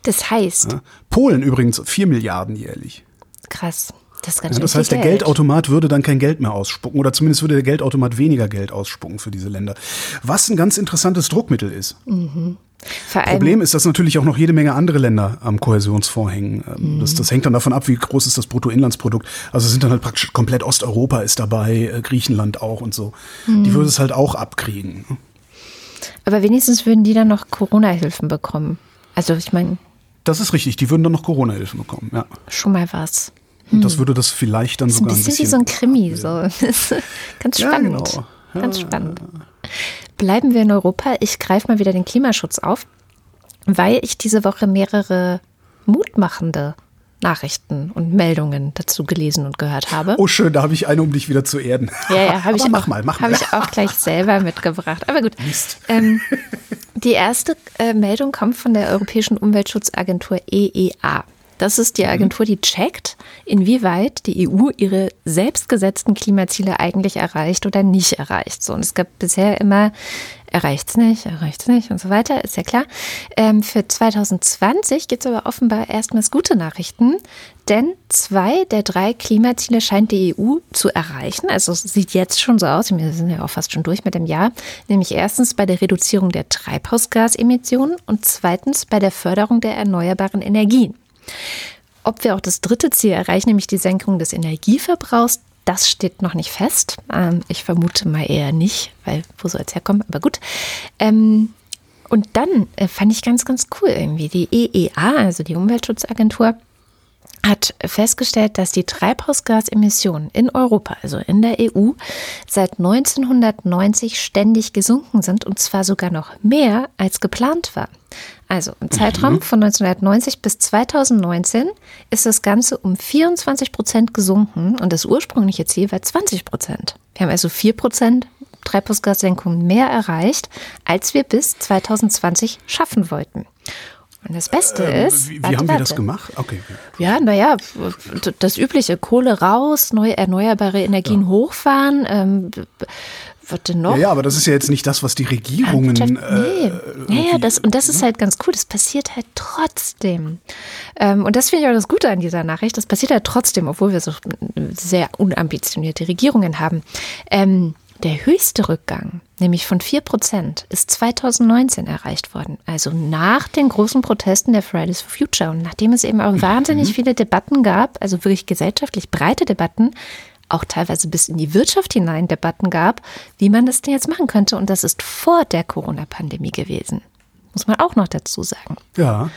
Das heißt. Ja, Polen übrigens vier Milliarden jährlich. Krass. Das, ist ganz ja, das heißt, der Geld. Geldautomat würde dann kein Geld mehr ausspucken oder zumindest würde der Geldautomat weniger Geld ausspucken für diese Länder. Was ein ganz interessantes Druckmittel ist. Mhm. Problem ist, dass natürlich auch noch jede Menge andere Länder am Kohäsionsfonds hängen. Ähm, mhm. Das, das, hängt dann davon ab, wie groß ist das Bruttoinlandsprodukt. Also sind dann halt praktisch komplett Osteuropa ist dabei, äh, Griechenland auch und so. Mhm. Die würde es halt auch abkriegen. Aber wenigstens würden die dann noch Corona-Hilfen bekommen. Also ich meine. Das ist richtig, die würden dann noch Corona-Hilfen bekommen, ja. Schon mal was. Und das hm. würde das vielleicht dann sogar ein bisschen, ein bisschen wie so ein Krimi, so. Ganz spannend. Ja, genau. ja. Ganz spannend. Bleiben wir in Europa. Ich greife mal wieder den Klimaschutz auf, weil ich diese Woche mehrere mutmachende Nachrichten und Meldungen dazu gelesen und gehört habe. Oh schön, da habe ich eine, um dich wieder zu erden. Ja, ja, habe ich, mach auch, mal, mach hab ich auch gleich selber mitgebracht. Aber gut. Ähm, die erste äh, Meldung kommt von der Europäischen Umweltschutzagentur EEA. Das ist die mhm. Agentur, die checkt, inwieweit die EU ihre selbstgesetzten Klimaziele eigentlich erreicht oder nicht erreicht. So, und es gab bisher immer erreicht es nicht, erreicht es nicht und so weiter, ist ja klar. Ähm, für 2020 gibt es aber offenbar erstmals gute Nachrichten, denn zwei der drei Klimaziele scheint die EU zu erreichen. Also es sieht jetzt schon so aus, wir sind ja auch fast schon durch mit dem Jahr, nämlich erstens bei der Reduzierung der Treibhausgasemissionen und zweitens bei der Förderung der erneuerbaren Energien. Ob wir auch das dritte Ziel erreichen, nämlich die Senkung des Energieverbrauchs, das steht noch nicht fest. Ähm, ich vermute mal eher nicht, weil wo soll es herkommen? Aber gut. Ähm, und dann äh, fand ich ganz, ganz cool irgendwie. Die EEA, also die Umweltschutzagentur, hat festgestellt, dass die Treibhausgasemissionen in Europa, also in der EU, seit 1990 ständig gesunken sind und zwar sogar noch mehr als geplant war. Also im Zeitraum mhm. von 1990 bis 2019 ist das Ganze um 24 Prozent gesunken und das ursprüngliche Ziel war 20 Prozent. Wir haben also 4 Prozent Treibhausgassenkung mehr erreicht, als wir bis 2020 schaffen wollten. Und das Beste ähm, ist. Wie, wie haben wir das gemacht? Okay. Ja, naja, das übliche Kohle raus, neue erneuerbare Energien ja. hochfahren. Ähm, was denn noch? Ja, ja, aber das ist ja jetzt nicht das, was die Regierungen. Nee. Äh, ja, das, und das ist halt ganz cool. Das passiert halt trotzdem. Ähm, und das finde ich auch das Gute an dieser Nachricht. Das passiert halt trotzdem, obwohl wir so sehr unambitionierte Regierungen haben. Ähm, der höchste Rückgang, nämlich von 4 Prozent, ist 2019 erreicht worden. Also nach den großen Protesten der Fridays for Future und nachdem es eben auch mhm. wahnsinnig viele Debatten gab, also wirklich gesellschaftlich breite Debatten, auch teilweise bis in die Wirtschaft hinein Debatten gab, wie man das denn jetzt machen könnte. Und das ist vor der Corona-Pandemie gewesen. Muss man auch noch dazu sagen. Ja.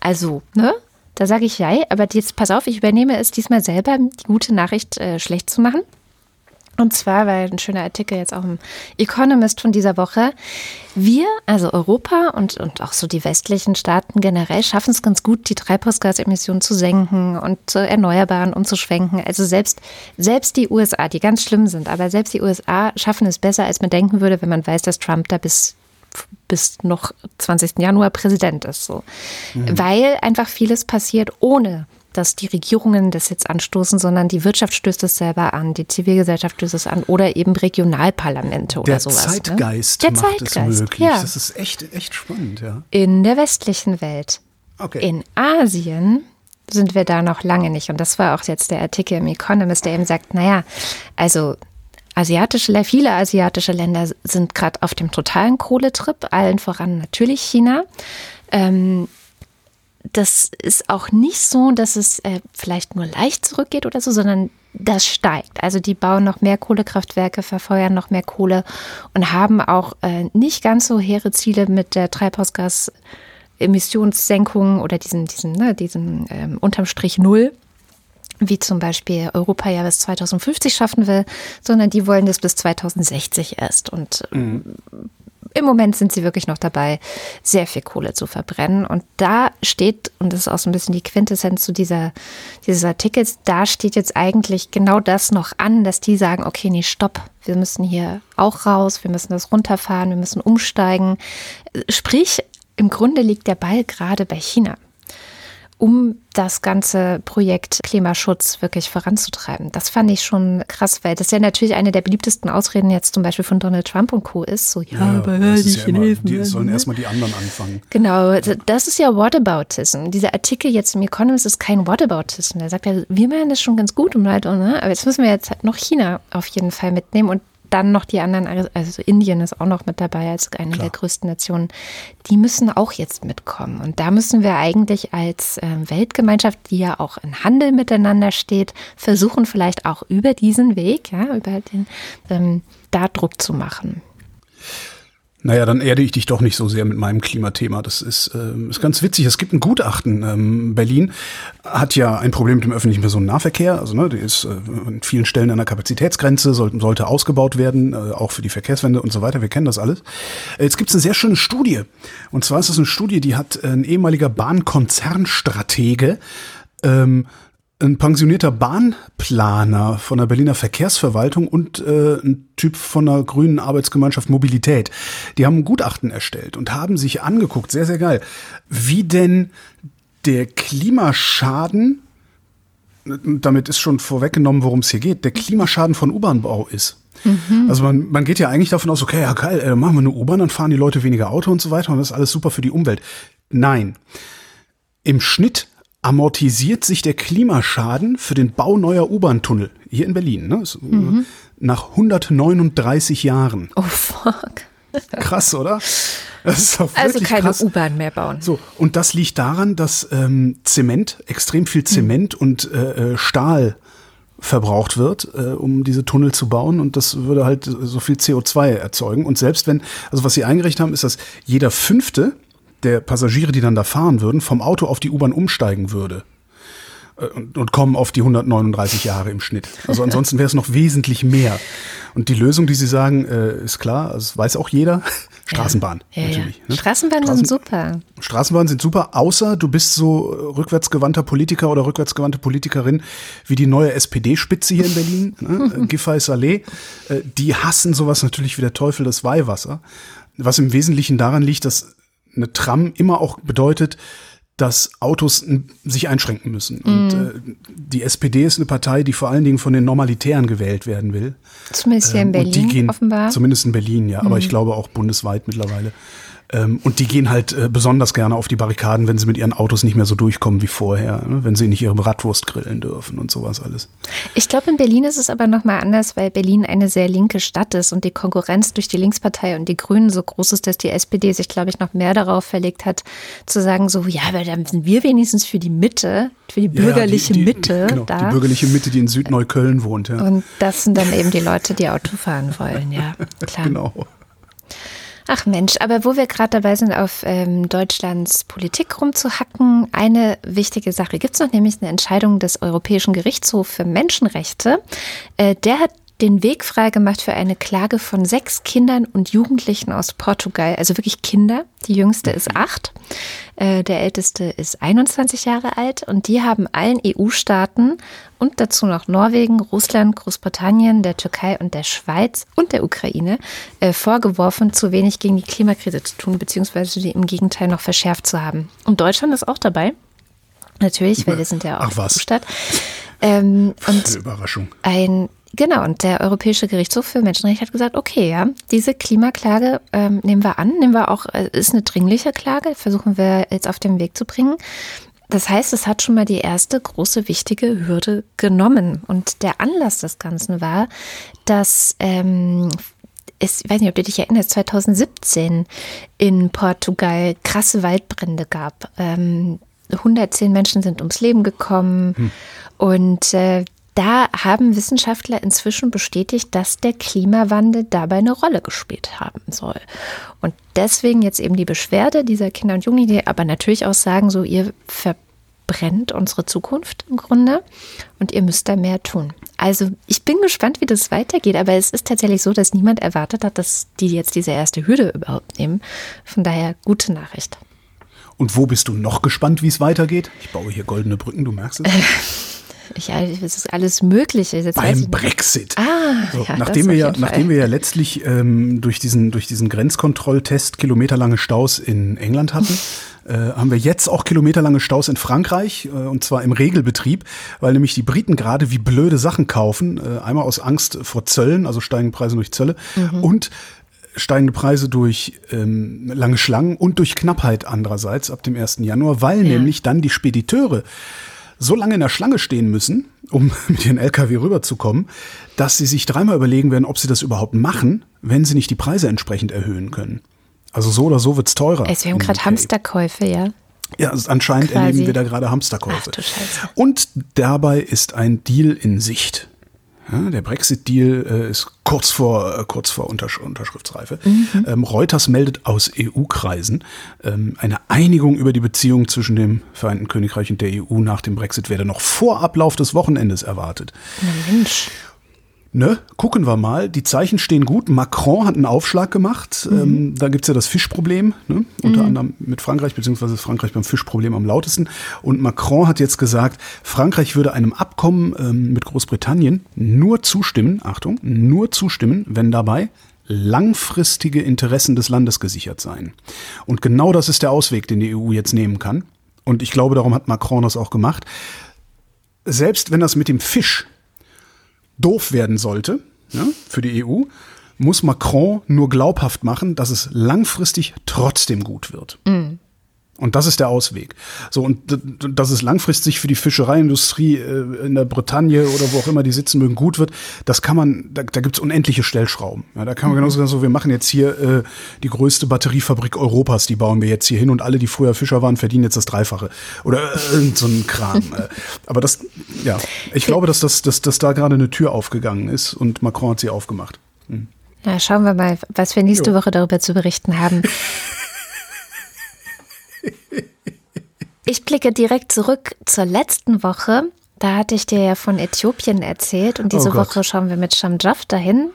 Also, ne? Da sage ich ja, aber jetzt pass auf, ich übernehme es diesmal selber, die gute Nachricht äh, schlecht zu machen. Und zwar, weil ein schöner Artikel jetzt auch im Economist von dieser Woche. Wir, also Europa und, und auch so die westlichen Staaten generell, schaffen es ganz gut, die Treibhausgasemissionen zu senken und zu Erneuerbaren umzuschwenken. Also selbst, selbst die USA, die ganz schlimm sind, aber selbst die USA schaffen es besser, als man denken würde, wenn man weiß, dass Trump da bis bis noch 20. Januar Präsident ist. So. Mhm. Weil einfach vieles passiert ohne dass die Regierungen das jetzt anstoßen, sondern die Wirtschaft stößt es selber an, die Zivilgesellschaft stößt es an oder eben Regionalparlamente oder der sowas. Ne? Zeitgeist ne? der macht Zeitgeist es möglich. Ja. Das ist echt, echt spannend, ja. In der westlichen Welt. Okay. In Asien sind wir da noch lange nicht. Und das war auch jetzt der Artikel im Economist, der eben sagt, naja, also asiatische, viele asiatische Länder sind gerade auf dem totalen Kohletrip, allen voran natürlich China. Ähm, das ist auch nicht so, dass es äh, vielleicht nur leicht zurückgeht oder so, sondern das steigt. Also die bauen noch mehr Kohlekraftwerke, verfeuern noch mehr Kohle und haben auch äh, nicht ganz so hehre Ziele mit der Treibhausgasemissionssenkung oder diesen, diesen, ne, diesen ähm, unterm Strich Null wie zum Beispiel Europa ja bis 2050 schaffen will, sondern die wollen das bis 2060 erst. Und mhm im Moment sind sie wirklich noch dabei, sehr viel Kohle zu verbrennen. Und da steht, und das ist auch so ein bisschen die Quintessenz zu dieser, dieses Artikels, da steht jetzt eigentlich genau das noch an, dass die sagen, okay, nee, stopp, wir müssen hier auch raus, wir müssen das runterfahren, wir müssen umsteigen. Sprich, im Grunde liegt der Ball gerade bei China um das ganze Projekt Klimaschutz wirklich voranzutreiben. Das fand ich schon krass, weil das ja natürlich eine der beliebtesten Ausreden jetzt zum Beispiel von Donald Trump und Co. ist. So, ja, ja aber die ja Chinesen. Immer, die sollen erstmal die anderen anfangen. Genau, das ist ja Whataboutism. Dieser Artikel jetzt im Economist ist kein Whataboutism. Der sagt ja, wir meinen das schon ganz gut und halt, ne? aber jetzt müssen wir jetzt halt noch China auf jeden Fall mitnehmen und dann noch die anderen, also Indien ist auch noch mit dabei als eine Klar. der größten Nationen, die müssen auch jetzt mitkommen. Und da müssen wir eigentlich als äh, Weltgemeinschaft, die ja auch in Handel miteinander steht, versuchen vielleicht auch über diesen Weg, ja, über den, ähm, da Druck zu machen. Naja, dann erde ich dich doch nicht so sehr mit meinem Klimathema. Das ist, äh, ist ganz witzig. Es gibt ein Gutachten. Ähm, Berlin hat ja ein Problem mit dem öffentlichen Personennahverkehr. Also, ne, die ist äh, an vielen Stellen an der Kapazitätsgrenze, soll, sollte ausgebaut werden, äh, auch für die Verkehrswende und so weiter. Wir kennen das alles. Äh, jetzt gibt es eine sehr schöne Studie. Und zwar ist es eine Studie, die hat ein ehemaliger Bahnkonzernstratege ähm, ein pensionierter Bahnplaner von der Berliner Verkehrsverwaltung und äh, ein Typ von der grünen Arbeitsgemeinschaft Mobilität. Die haben ein Gutachten erstellt und haben sich angeguckt, sehr, sehr geil, wie denn der Klimaschaden, damit ist schon vorweggenommen, worum es hier geht, der Klimaschaden von U-Bahn-Bau ist. Mhm. Also man, man geht ja eigentlich davon aus, okay, ja geil, äh, machen wir eine U-Bahn, dann fahren die Leute weniger Auto und so weiter und das ist alles super für die Umwelt. Nein. Im Schnitt amortisiert sich der Klimaschaden für den Bau neuer U-Bahn-Tunnel hier in Berlin. Ne? Mhm. Nach 139 Jahren. Oh fuck. Krass, oder? also keine U-Bahn mehr bauen. So, und das liegt daran, dass ähm, Zement, extrem viel Zement mhm. und äh, äh, Stahl verbraucht wird, äh, um diese Tunnel zu bauen und das würde halt so viel CO2 erzeugen. Und selbst wenn, also was sie eingerechnet haben, ist, dass jeder fünfte der Passagiere, die dann da fahren würden, vom Auto auf die U-Bahn umsteigen würde. Äh, und, und, kommen auf die 139 Jahre im Schnitt. Also ansonsten wäre es noch wesentlich mehr. Und die Lösung, die Sie sagen, äh, ist klar, das weiß auch jeder. Straßenbahn, ja, natürlich. Ja. Ne? Straßenbahnen Straßen, sind super. Straßenbahnen sind super, außer du bist so rückwärtsgewandter Politiker oder rückwärtsgewandte Politikerin wie die neue SPD-Spitze hier in Berlin, ne? Giffey Saleh. Äh, die hassen sowas natürlich wie der Teufel das Weihwasser. Was im Wesentlichen daran liegt, dass eine Tram immer auch bedeutet, dass Autos sich einschränken müssen. Und mm. äh, die SPD ist eine Partei, die vor allen Dingen von den Normalitären gewählt werden will. Zumindest hier in ähm, Berlin, gehen, offenbar. Zumindest in Berlin, ja. Mm. Aber ich glaube auch bundesweit mittlerweile. Ähm, und die gehen halt äh, besonders gerne auf die Barrikaden, wenn sie mit ihren Autos nicht mehr so durchkommen wie vorher, ne? wenn sie nicht ihre Bratwurst grillen dürfen und sowas alles. Ich glaube, in Berlin ist es aber nochmal anders, weil Berlin eine sehr linke Stadt ist und die Konkurrenz durch die Linkspartei und die Grünen so groß ist, dass die SPD sich, glaube ich, noch mehr darauf verlegt hat, zu sagen, so, ja, aber dann sind wir wenigstens für die Mitte, für die bürgerliche ja, die, die, Mitte genau, da. Die bürgerliche Mitte, die in Südneukölln wohnt, ja. Und das sind dann eben die Leute, die Auto fahren wollen, ja, klar. genau. Ach Mensch, aber wo wir gerade dabei sind, auf ähm, Deutschlands Politik rumzuhacken, eine wichtige Sache gibt es noch, nämlich eine Entscheidung des Europäischen Gerichtshofs für Menschenrechte. Äh, der hat den Weg freigemacht für eine Klage von sechs Kindern und Jugendlichen aus Portugal. Also wirklich Kinder. Die jüngste ist acht, äh, der älteste ist 21 Jahre alt und die haben allen EU-Staaten und dazu noch Norwegen, Russland, Großbritannien, der Türkei und der Schweiz und der Ukraine äh, vorgeworfen, zu wenig gegen die Klimakrise zu tun, beziehungsweise die im Gegenteil noch verschärft zu haben. Und Deutschland ist auch dabei. Natürlich, weil wir sind ja auch Stadt. Ähm, und Überraschung. Ein Genau, und der Europäische Gerichtshof für Menschenrechte hat gesagt, okay, ja, diese Klimaklage ähm, nehmen wir an, nehmen wir auch, äh, ist eine dringliche Klage, versuchen wir jetzt auf den Weg zu bringen. Das heißt, es hat schon mal die erste große wichtige Hürde genommen. Und der Anlass des Ganzen war, dass ähm, es, ich weiß nicht, ob du dich erinnerst, 2017 in Portugal krasse Waldbrände gab. Ähm, 110 Menschen sind ums Leben gekommen. Hm. Und äh, da haben Wissenschaftler inzwischen bestätigt, dass der Klimawandel dabei eine Rolle gespielt haben soll. Und deswegen jetzt eben die Beschwerde dieser Kinder und Jugendlichen, die aber natürlich auch sagen, so ihr verbrennt unsere Zukunft im Grunde und ihr müsst da mehr tun. Also ich bin gespannt, wie das weitergeht, aber es ist tatsächlich so, dass niemand erwartet hat, dass die jetzt diese erste Hürde überhaupt nehmen. Von daher gute Nachricht. Und wo bist du noch gespannt, wie es weitergeht? Ich baue hier goldene Brücken, du merkst es. Ja, es ist alles Mögliche. Jetzt Beim Brexit. Ah, so, ja, nachdem, wir ja, nachdem wir ja letztlich ähm, durch, diesen, durch diesen Grenzkontrolltest kilometerlange Staus in England hatten, äh, haben wir jetzt auch kilometerlange Staus in Frankreich äh, und zwar im Regelbetrieb, weil nämlich die Briten gerade wie blöde Sachen kaufen. Äh, einmal aus Angst vor Zöllen, also steigende Preise durch Zölle mhm. und steigende Preise durch ähm, lange Schlangen und durch Knappheit andererseits ab dem 1. Januar, weil ja. nämlich dann die Spediteure so lange in der Schlange stehen müssen, um mit ihren LKW rüberzukommen, dass sie sich dreimal überlegen werden, ob sie das überhaupt machen, wenn sie nicht die Preise entsprechend erhöhen können. Also so oder so wird's teurer. Es wir haben gerade Hamsterkäufe, ja. Ja, anscheinend Quasi. erleben wir da gerade Hamsterkäufe. Ach, Und dabei ist ein Deal in Sicht. Ja, der Brexit-Deal äh, ist kurz vor, äh, kurz vor Untersch Unterschriftsreife. Mhm. Ähm, Reuters meldet aus EU-Kreisen, ähm, eine Einigung über die Beziehung zwischen dem Vereinten Königreich und der EU nach dem Brexit werde noch vor Ablauf des Wochenendes erwartet. Mensch. Ne, gucken wir mal. Die Zeichen stehen gut. Macron hat einen Aufschlag gemacht. Mhm. Ähm, da gibt's ja das Fischproblem, ne? unter mhm. anderem mit Frankreich, beziehungsweise Frankreich beim Fischproblem am lautesten. Und Macron hat jetzt gesagt, Frankreich würde einem Abkommen ähm, mit Großbritannien nur zustimmen, Achtung, nur zustimmen, wenn dabei langfristige Interessen des Landes gesichert seien. Und genau das ist der Ausweg, den die EU jetzt nehmen kann. Und ich glaube, darum hat Macron das auch gemacht. Selbst wenn das mit dem Fisch doof werden sollte ja, für die EU, muss Macron nur glaubhaft machen, dass es langfristig trotzdem gut wird. Mhm. Und das ist der Ausweg. So, und dass es langfristig für die Fischereiindustrie äh, in der Bretagne oder wo auch immer die sitzen mögen, gut wird, das kann man, da, da gibt's unendliche Stellschrauben. Ja, da kann man genauso sagen, so, wir machen jetzt hier äh, die größte Batteriefabrik Europas, die bauen wir jetzt hier hin und alle, die früher Fischer waren, verdienen jetzt das Dreifache. Oder äh, so ein Kram. Aber das, ja, ich glaube, dass, das, dass, dass da gerade eine Tür aufgegangen ist und Macron hat sie aufgemacht. Hm. Ja, schauen wir mal, was wir nächste jo. Woche darüber zu berichten haben. Ich blicke direkt zurück zur letzten Woche. Da hatte ich dir ja von Äthiopien erzählt und diese oh Woche schauen wir mit Shamjaf dahin.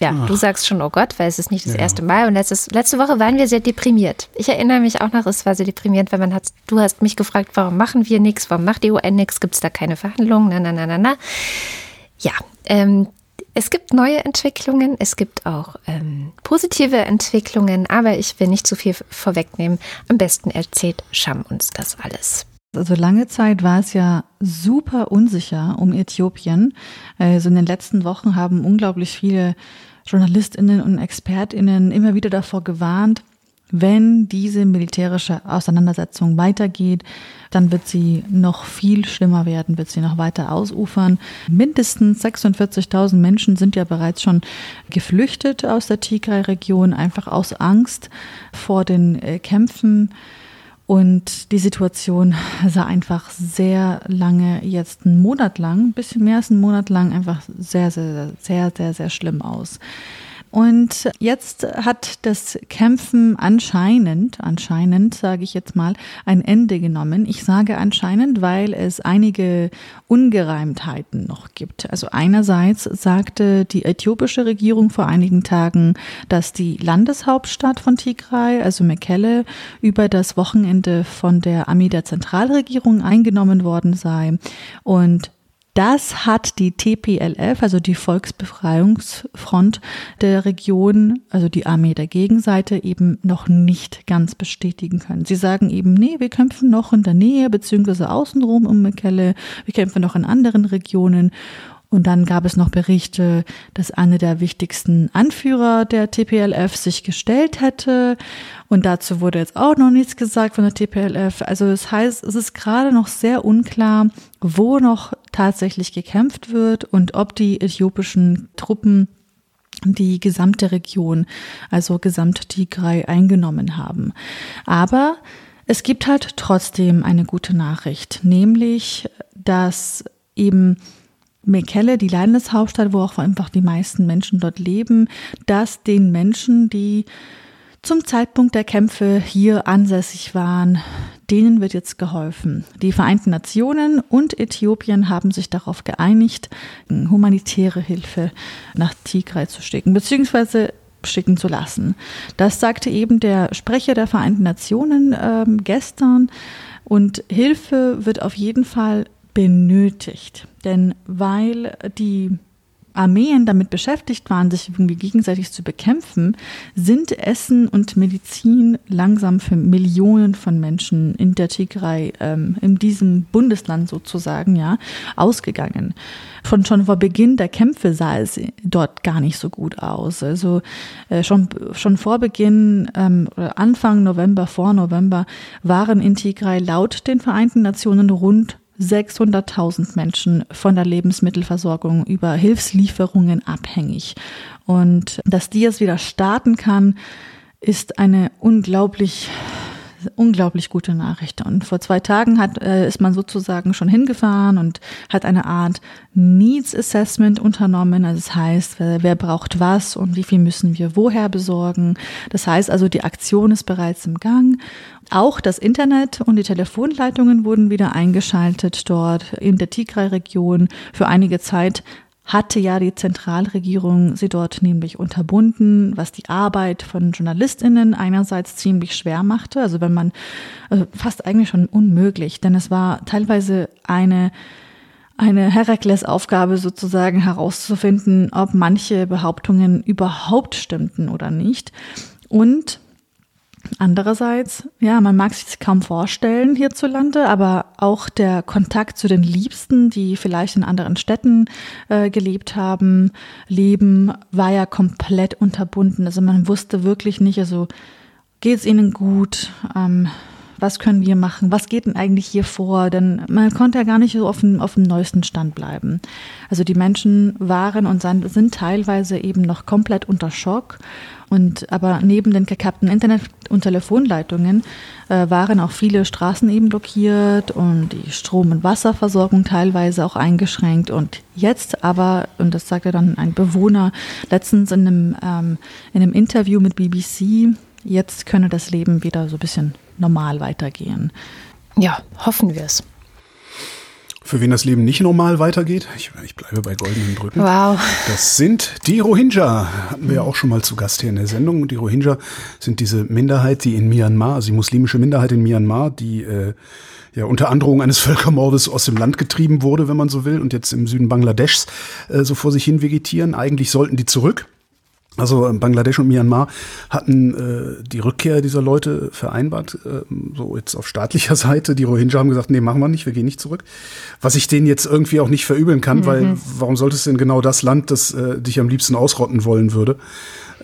Ja, Ach. du sagst schon, oh Gott, weil es ist nicht das ja. erste Mal. Und letztes, letzte Woche waren wir sehr deprimiert. Ich erinnere mich auch noch, es war sehr deprimierend, weil man hat, du hast mich gefragt, warum machen wir nichts, warum macht die UN nichts, gibt es da keine Verhandlungen, na, na, na, na, na. Ja, ähm, es gibt neue Entwicklungen, es gibt auch ähm, positive Entwicklungen, aber ich will nicht zu viel vorwegnehmen. Am besten erzählt Scham uns das alles. Also lange Zeit war es ja super unsicher um Äthiopien. Also in den letzten Wochen haben unglaublich viele Journalistinnen und Expertinnen immer wieder davor gewarnt, wenn diese militärische Auseinandersetzung weitergeht, dann wird sie noch viel schlimmer werden, wird sie noch weiter ausufern. Mindestens 46.000 Menschen sind ja bereits schon geflüchtet aus der Tigray-Region, einfach aus Angst vor den äh, Kämpfen. Und die Situation sah einfach sehr lange, jetzt einen Monat lang, ein bisschen mehr als einen Monat lang, einfach sehr, sehr, sehr, sehr, sehr schlimm aus. Und jetzt hat das Kämpfen anscheinend, anscheinend sage ich jetzt mal, ein Ende genommen. Ich sage anscheinend, weil es einige Ungereimtheiten noch gibt. Also einerseits sagte die äthiopische Regierung vor einigen Tagen, dass die Landeshauptstadt von Tigray, also Mekelle, über das Wochenende von der Armee der Zentralregierung eingenommen worden sei. Und das hat die TPLF, also die Volksbefreiungsfront der Region, also die Armee der Gegenseite, eben noch nicht ganz bestätigen können. Sie sagen eben, nee, wir kämpfen noch in der Nähe beziehungsweise außenrum um Mekelle, wir kämpfen noch in anderen Regionen und dann gab es noch Berichte, dass einer der wichtigsten Anführer der TPLF sich gestellt hätte. Und dazu wurde jetzt auch noch nichts gesagt von der TPLF. Also das heißt, es ist gerade noch sehr unklar, wo noch tatsächlich gekämpft wird und ob die äthiopischen Truppen die gesamte Region, also gesamt Tigray, eingenommen haben. Aber es gibt halt trotzdem eine gute Nachricht, nämlich, dass eben Mekelle, die Landeshauptstadt, wo auch einfach die meisten Menschen dort leben, dass den Menschen, die zum Zeitpunkt der Kämpfe hier ansässig waren, denen wird jetzt geholfen. Die Vereinten Nationen und Äthiopien haben sich darauf geeinigt, humanitäre Hilfe nach Tigray zu schicken, beziehungsweise schicken zu lassen. Das sagte eben der Sprecher der Vereinten Nationen äh, gestern. Und Hilfe wird auf jeden Fall benötigt. Denn weil die Armeen damit beschäftigt waren, sich irgendwie gegenseitig zu bekämpfen, sind Essen und Medizin langsam für Millionen von Menschen in der Tigray, ähm, in diesem Bundesland sozusagen, ja, ausgegangen. Von schon vor Beginn der Kämpfe sah es dort gar nicht so gut aus. Also äh, schon, schon vor Beginn, ähm, Anfang November, vor November, waren in Tigray laut den Vereinten Nationen rund 600.000 Menschen von der Lebensmittelversorgung über Hilfslieferungen abhängig. Und dass die es wieder starten kann, ist eine unglaublich unglaublich gute Nachricht. Und vor zwei Tagen hat, äh, ist man sozusagen schon hingefahren und hat eine Art Needs Assessment unternommen. Also das heißt, wer, wer braucht was und wie viel müssen wir woher besorgen. Das heißt also, die Aktion ist bereits im Gang. Auch das Internet und die Telefonleitungen wurden wieder eingeschaltet dort in der Tigray-Region. Für einige Zeit hatte ja die Zentralregierung sie dort nämlich unterbunden, was die Arbeit von Journalistinnen einerseits ziemlich schwer machte, also wenn man also fast eigentlich schon unmöglich, denn es war teilweise eine eine Herakles-Aufgabe sozusagen herauszufinden, ob manche Behauptungen überhaupt stimmten oder nicht. Und Andererseits, ja, man mag sich kaum vorstellen hierzulande, aber auch der Kontakt zu den Liebsten, die vielleicht in anderen Städten äh, gelebt haben, leben, war ja komplett unterbunden. Also man wusste wirklich nicht, also geht es ihnen gut, ähm, was können wir machen, was geht denn eigentlich hier vor, denn man konnte ja gar nicht so auf dem, auf dem neuesten Stand bleiben. Also die Menschen waren und sind teilweise eben noch komplett unter Schock und aber neben den gekappten Internet- und Telefonleitungen äh, waren auch viele Straßen eben blockiert und die Strom- und Wasserversorgung teilweise auch eingeschränkt. Und jetzt aber, und das sagte dann ein Bewohner letztens in einem, ähm, in einem Interview mit BBC, jetzt könne das Leben wieder so ein bisschen normal weitergehen. Ja, hoffen wir es. Für wen das Leben nicht normal weitergeht, ich, ich, bleibe bei goldenen Brücken. Wow. Das sind die Rohingya. Hatten wir ja auch schon mal zu Gast hier in der Sendung. Und die Rohingya sind diese Minderheit, die in Myanmar, also die muslimische Minderheit in Myanmar, die äh, ja unter Androhung eines Völkermordes aus dem Land getrieben wurde, wenn man so will, und jetzt im Süden Bangladeschs äh, so vor sich hin vegetieren. Eigentlich sollten die zurück. Also ähm, Bangladesch und Myanmar hatten äh, die Rückkehr dieser Leute vereinbart, äh, so jetzt auf staatlicher Seite. Die Rohingya haben gesagt, nee, machen wir nicht, wir gehen nicht zurück. Was ich denen jetzt irgendwie auch nicht verübeln kann, mhm. weil warum sollte es denn genau das Land, das äh, dich am liebsten ausrotten wollen würde?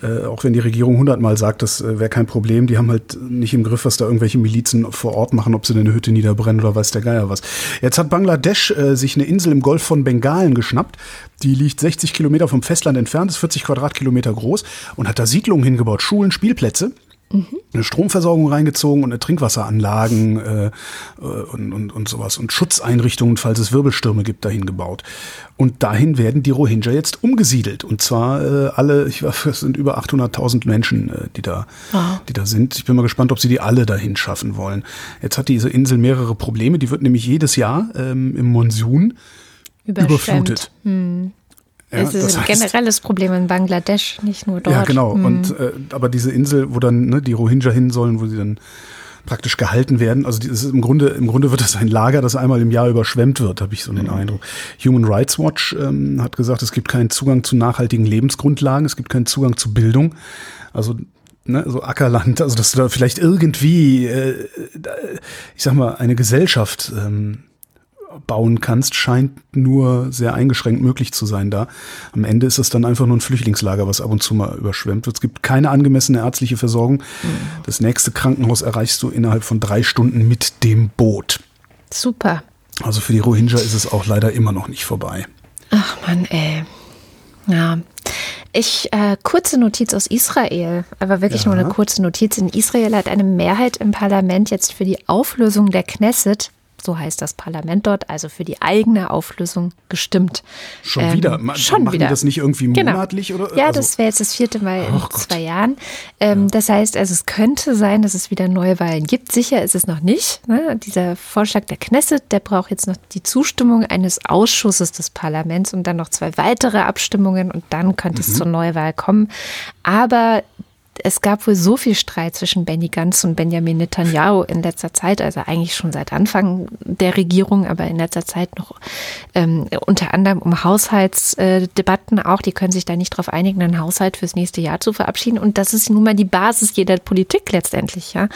Äh, auch wenn die Regierung hundertmal sagt, das äh, wäre kein Problem, die haben halt nicht im Griff, was da irgendwelche Milizen vor Ort machen, ob sie eine Hütte niederbrennen oder weiß der Geier was. Jetzt hat Bangladesch äh, sich eine Insel im Golf von Bengalen geschnappt. Die liegt 60 Kilometer vom Festland entfernt, ist 40 Quadratkilometer groß und hat da Siedlungen hingebaut, Schulen, Spielplätze. Eine Stromversorgung reingezogen und eine Trinkwasseranlagen äh, und, und, und sowas und Schutzeinrichtungen, falls es Wirbelstürme gibt, dahin gebaut. Und dahin werden die Rohingya jetzt umgesiedelt. Und zwar äh, alle, ich weiß, es sind über 800.000 Menschen, äh, die da, Wow. die da sind. Ich bin mal gespannt, ob sie die alle dahin schaffen wollen. Jetzt hat diese Insel mehrere Probleme. Die wird nämlich jedes Jahr ähm, im Monsun überflutet. Ja, es ist ein heißt- generelles Problem in Bangladesch, nicht nur dort. Ja, genau. Hm. Und äh, aber diese Insel, wo dann ne, die Rohingya hin sollen, wo sie dann praktisch gehalten werden. Also die- es ist im Grunde im Grunde wird das ein Lager, das einmal im Jahr überschwemmt wird, habe ich so den Eindruck. Human Rights Watch ähm, hat gesagt, es gibt keinen Zugang zu nachhaltigen Lebensgrundlagen, es gibt keinen Zugang zu Bildung. Also ne, so Ackerland, also dass du da vielleicht irgendwie, äh, ich sag mal, eine Gesellschaft ähm, bauen kannst, scheint nur sehr eingeschränkt möglich zu sein da. Am Ende ist es dann einfach nur ein Flüchtlingslager, was ab und zu mal überschwemmt wird. Es gibt keine angemessene ärztliche Versorgung. Das nächste Krankenhaus erreichst du innerhalb von drei Stunden mit dem Boot. Super. Also für die Rohingya ist es auch leider immer noch nicht vorbei. Ach Mann, ey. Ja. Ich, äh, kurze Notiz aus Israel, aber wirklich Ja. nur eine kurze Notiz. In Israel hat eine Mehrheit im Parlament jetzt für die Auflösung der Knesset, so heißt das Parlament dort, also für die eigene Auflösung gestimmt. Schon Ähm, wieder? Ma- schon machen wieder. das nicht irgendwie Genau. monatlich oder? Ja, also- das wäre jetzt das vierte Mal in Ach Gott. zwei Jahren. Ähm, Das heißt, also es könnte sein, dass es wieder Neuwahlen gibt. Sicher ist es noch nicht. Ne? Dieser Vorschlag der Knesset, der braucht jetzt noch die Zustimmung eines Ausschusses des Parlaments und dann noch zwei weitere Abstimmungen und dann könnte es zur Neuwahl kommen. Aber es gab wohl so viel Streit zwischen Benny Gantz und Benjamin Netanyahu in letzter Zeit, also eigentlich schon seit Anfang der Regierung, aber in letzter Zeit noch ähm, unter anderem um Haushaltsdebatten auch. Die können sich da nicht darauf einigen, einen Haushalt fürs nächste Jahr zu verabschieden. Und das ist nun mal die Basis jeder Politik letztendlich. Ja?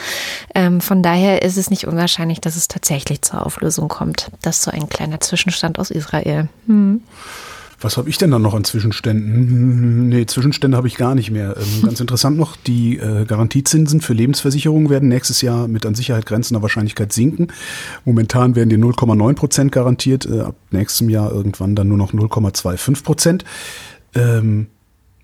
Ähm, von daher ist es nicht unwahrscheinlich, dass es tatsächlich zur Auflösung kommt. Das ist so ein kleiner Zwischenstand aus Israel. Was habe ich denn dann noch an Zwischenständen? Hm, Nee, Zwischenstände habe ich gar nicht mehr. Ähm, ganz interessant noch, die äh, Garantiezinsen für Lebensversicherungen werden nächstes Jahr mit an Sicherheit grenzender Wahrscheinlichkeit sinken. Momentan werden die 0,9 Prozent garantiert, äh, ab nächstem Jahr irgendwann dann nur noch 0,25 Prozent. Ähm,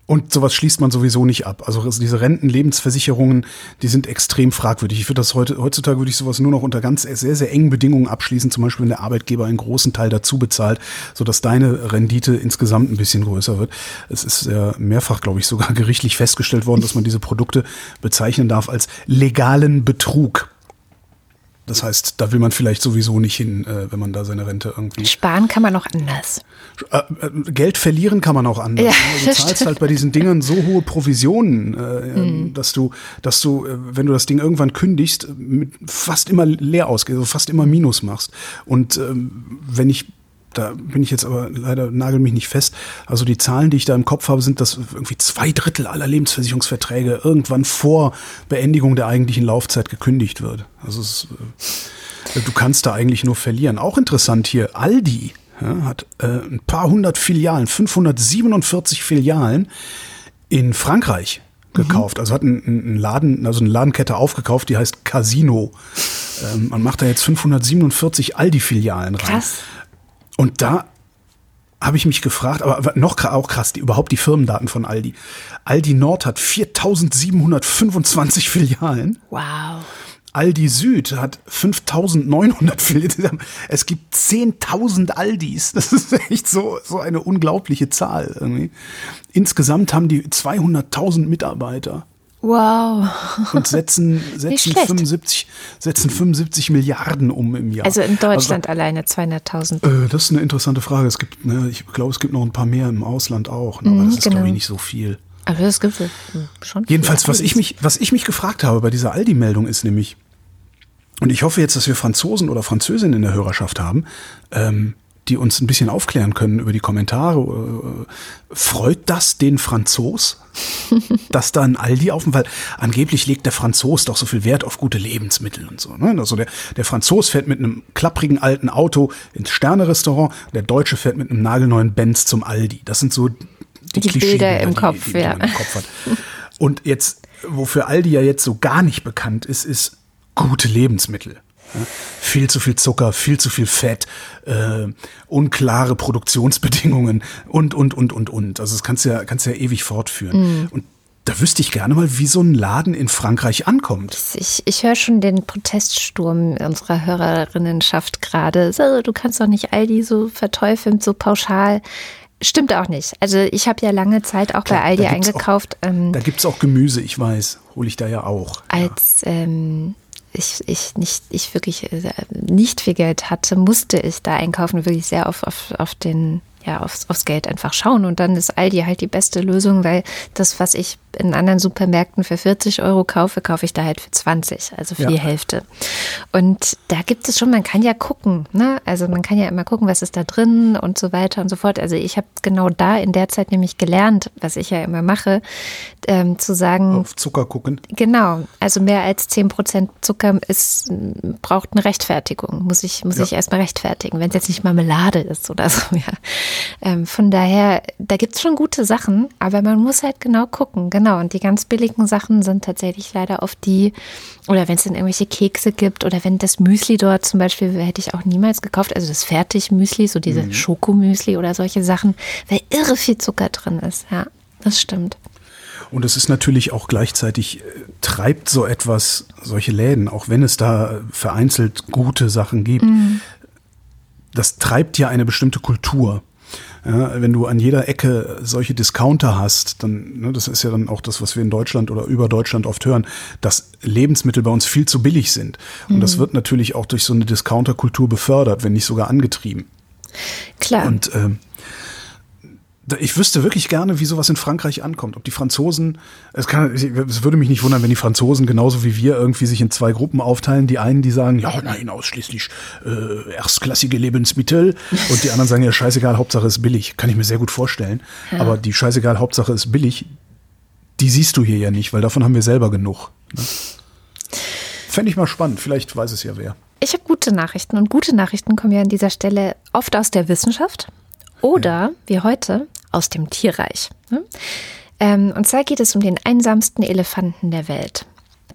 und sowas schließt man sowieso nicht ab. Also diese Renten-Lebensversicherungen, die sind extrem fragwürdig. Ich würde das heute, heutzutage würde ich sowas nur noch unter ganz sehr, sehr engen Bedingungen abschließen. Zum Beispiel, wenn der Arbeitgeber einen großen Teil dazu bezahlt, sodass deine Rendite insgesamt ein bisschen größer wird. Es ist ja mehrfach, glaube ich, sogar gerichtlich festgestellt worden, dass man diese Produkte bezeichnen darf als legalen Betrug. Das heißt, da will man vielleicht sowieso nicht hin, äh, wenn man da seine Rente irgendwie Sparen kann man auch anders. äh, äh, Geld verlieren kann man auch anders. Ja, ne? du zahlst stimmt. halt bei diesen Dingern so hohe Provisionen, äh, dass du, dass du, wenn du das Ding irgendwann kündigst, mit fast immer leer ausgehst, also fast immer Minus machst. Und ähm, wenn ich da bin ich jetzt aber leider nagel mich nicht fest. Also die Zahlen, die ich da im Kopf habe, sind, dass irgendwie zwei Drittel aller Lebensversicherungsverträge irgendwann vor Beendigung der eigentlichen Laufzeit gekündigt wird. Also es, äh, du kannst da eigentlich nur verlieren. Auch interessant hier, Aldi ja, hat äh, ein paar hundert Filialen, 547 Filialen in Frankreich gekauft. Also hat einen, einen Laden, also eine Ladenkette aufgekauft, die heißt Casino. Ähm, man macht da jetzt 547 Aldi-Filialen rein. Krass. Und da habe ich mich gefragt, aber noch auch krass, die, überhaupt die Firmendaten von Aldi. Aldi Nord hat 4725 Filialen. Wow. Aldi Süd hat 5900 Filialen. Es gibt 10.000 Aldis. Das ist echt so, so eine unglaubliche Zahl irgendwie. Insgesamt haben die 200.000 Mitarbeiter Wow. und setzen, setzen, schlecht. 75, setzen 75 Milliarden um im Jahr. Also in Deutschland alleine 200.000. Äh, das ist eine interessante Frage. Es gibt, ne, ich glaube, es gibt noch ein paar mehr im Ausland auch, ne, aber Mhm, das ist, glaube ich, genau. nicht so viel. Aber das gibt es schon. Jedenfalls, was ich mich, was ich mich gefragt habe bei dieser Aldi-Meldung ist nämlich, und ich hoffe jetzt, dass wir Franzosen oder Französinnen in der Hörerschaft haben, ähm, die uns ein bisschen aufklären können über die Kommentare. Äh, freut das den Franzos, dass da ein Aldi auf dem, weil angeblich legt der Franzos doch so viel Wert auf gute Lebensmittel und so. Ne? Also der, der Franzos fährt mit einem klapprigen alten Auto ins Sterne-Restaurant, der Deutsche fährt mit einem nagelneuen Benz zum Aldi. Das sind so die, Die Bilder im die, Kopf, die, die ja. man im Kopf hat. Und jetzt, wofür Aldi ja jetzt so gar nicht bekannt ist, ist gute Lebensmittel. Ja, viel zu viel Zucker, viel zu viel Fett, äh, unklare Produktionsbedingungen und, und, und, und, und. Also das kannst du ja, kannst du ja ewig fortführen. Und Da wüsste ich gerne mal, wie so ein Laden in Frankreich ankommt. Ich, ich höre schon den Proteststurm unserer Hörerinnenschaft gerade. So, du kannst doch nicht Aldi so verteufeln, so pauschal. Stimmt auch nicht. Also ich habe ja lange Zeit auch Klar, bei Aldi eingekauft. Auch, ähm, da gibt es auch Gemüse, ich weiß. Hole ich da ja auch. als ähm, ich, ich nicht, ich wirklich äh, nicht viel Geld hatte, musste ich da einkaufen, wirklich sehr auf, auf, auf den ja, aufs, aufs Geld einfach schauen. Und dann ist Aldi halt die beste Lösung, weil das, was ich in anderen Supermärkten für 40 Euro kaufe, kaufe ich da halt für 20, also für Ja. die Hälfte. Und da gibt es schon, man kann ja gucken, ne? Also man kann ja immer gucken, was ist da drin und so weiter und so fort. Also ich habe genau da in der Zeit nämlich gelernt, was ich ja immer mache, ähm, zu sagen, Auf Zucker gucken. Genau, also mehr als 10% Zucker ist, braucht eine Rechtfertigung, muss ich, muss Ja. ich erstmal rechtfertigen, wenn es jetzt nicht Marmelade ist oder so. Ja. Ähm, von daher, da gibt es schon gute Sachen, aber man muss halt genau gucken, genau. Und die ganz billigen Sachen sind tatsächlich leider oft die, oder wenn es dann irgendwelche Kekse gibt oder wenn das Müsli dort zum Beispiel, hätte ich auch niemals gekauft, also das Fertigmüsli, so diese Schokomüsli oder solche Sachen, weil irre viel Zucker drin ist, ja, das stimmt. Und es ist natürlich auch gleichzeitig, äh, treibt so etwas, solche Läden, auch wenn es da vereinzelt gute Sachen gibt, das treibt ja eine bestimmte Kultur. Ja, wenn du an jeder Ecke solche Discounter hast, dann, ne, das ist ja dann auch das, was wir in Deutschland oder über Deutschland oft hören, dass Lebensmittel bei uns viel zu billig sind. Und das wird natürlich auch durch so eine Discounterkultur befördert, wenn nicht sogar angetrieben. Klar. Und ähm, ich wüsste wirklich gerne, wie sowas in Frankreich ankommt. Ob die Franzosen, es, kann, es würde mich nicht wundern, wenn die Franzosen genauso wie wir irgendwie sich in zwei Gruppen aufteilen. Die einen, die sagen, ja, nein, ausschließlich äh, erstklassige Lebensmittel. Und die anderen sagen, ja, scheißegal, Hauptsache ist billig. Kann ich mir sehr gut vorstellen. Aber die scheißegal, Hauptsache ist billig, die siehst du hier ja nicht, weil davon haben wir selber genug. Ne? Fände ich mal spannend. Vielleicht weiß es ja wer. Ich habe gute Nachrichten und gute Nachrichten kommen ja an dieser Stelle oft aus der Wissenschaft oder wie heute aus dem Tierreich. ne? Ähm, und zwar geht es um den einsamsten Elefanten der Welt.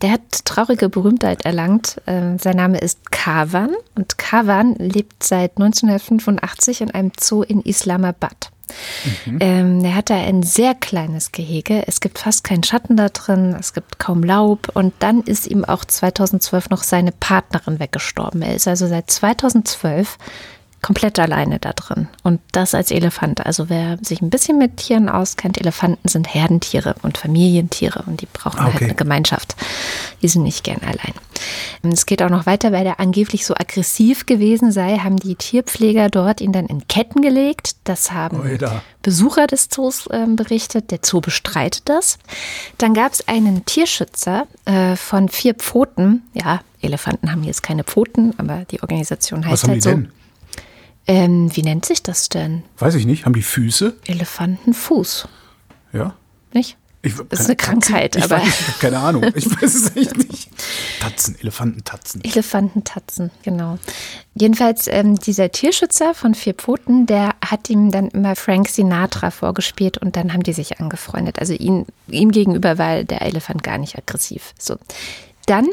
Der hat traurige Berühmtheit erlangt. Ähm, sein Name ist Kavan und Kavan lebt seit 1985 in einem Zoo in Islamabad. Ähm, er hatte ein sehr kleines Gehege. Es gibt fast keinen Schatten da drin, es gibt kaum Laub. Und dann ist ihm auch 2012 noch seine Partnerin weggestorben. Er ist also seit 2012 komplett alleine da drin. Und das als Elefant. Also wer sich ein bisschen mit Tieren auskennt, Elefanten sind Herdentiere und Familientiere und die brauchen halt okay. eine Gemeinschaft. Die sind nicht gern allein. Es geht auch noch weiter, weil er angeblich so aggressiv gewesen sei, haben die Tierpfleger dort ihn dann in Ketten gelegt. Das haben Oida. Besucher des Zoos ähm, berichtet. Der Zoo bestreitet das. Dann gab es einen Tierschützer äh, von vier Pfoten. Ja, Elefanten haben jetzt keine Pfoten, aber die Organisation heißt Was haben halt die so. denn? Ähm, wie nennt sich das denn? Weiß ich nicht. Haben die Füße? Elefantenfuß, Ja. nicht? Ich, Das ist eine Krankheit, ich aber- Weiß, ich habe keine Ahnung. Ich weiß es echt nicht. Tatzen, Elefantentatzen. Elefantentatzen, genau. Jedenfalls ähm, dieser Tierschützer von vier Pfoten, der hat ihm dann immer Frank Sinatra vorgespielt und dann haben die sich angefreundet. Also ihn, ihm gegenüber war der Elefant gar nicht aggressiv. So. Dann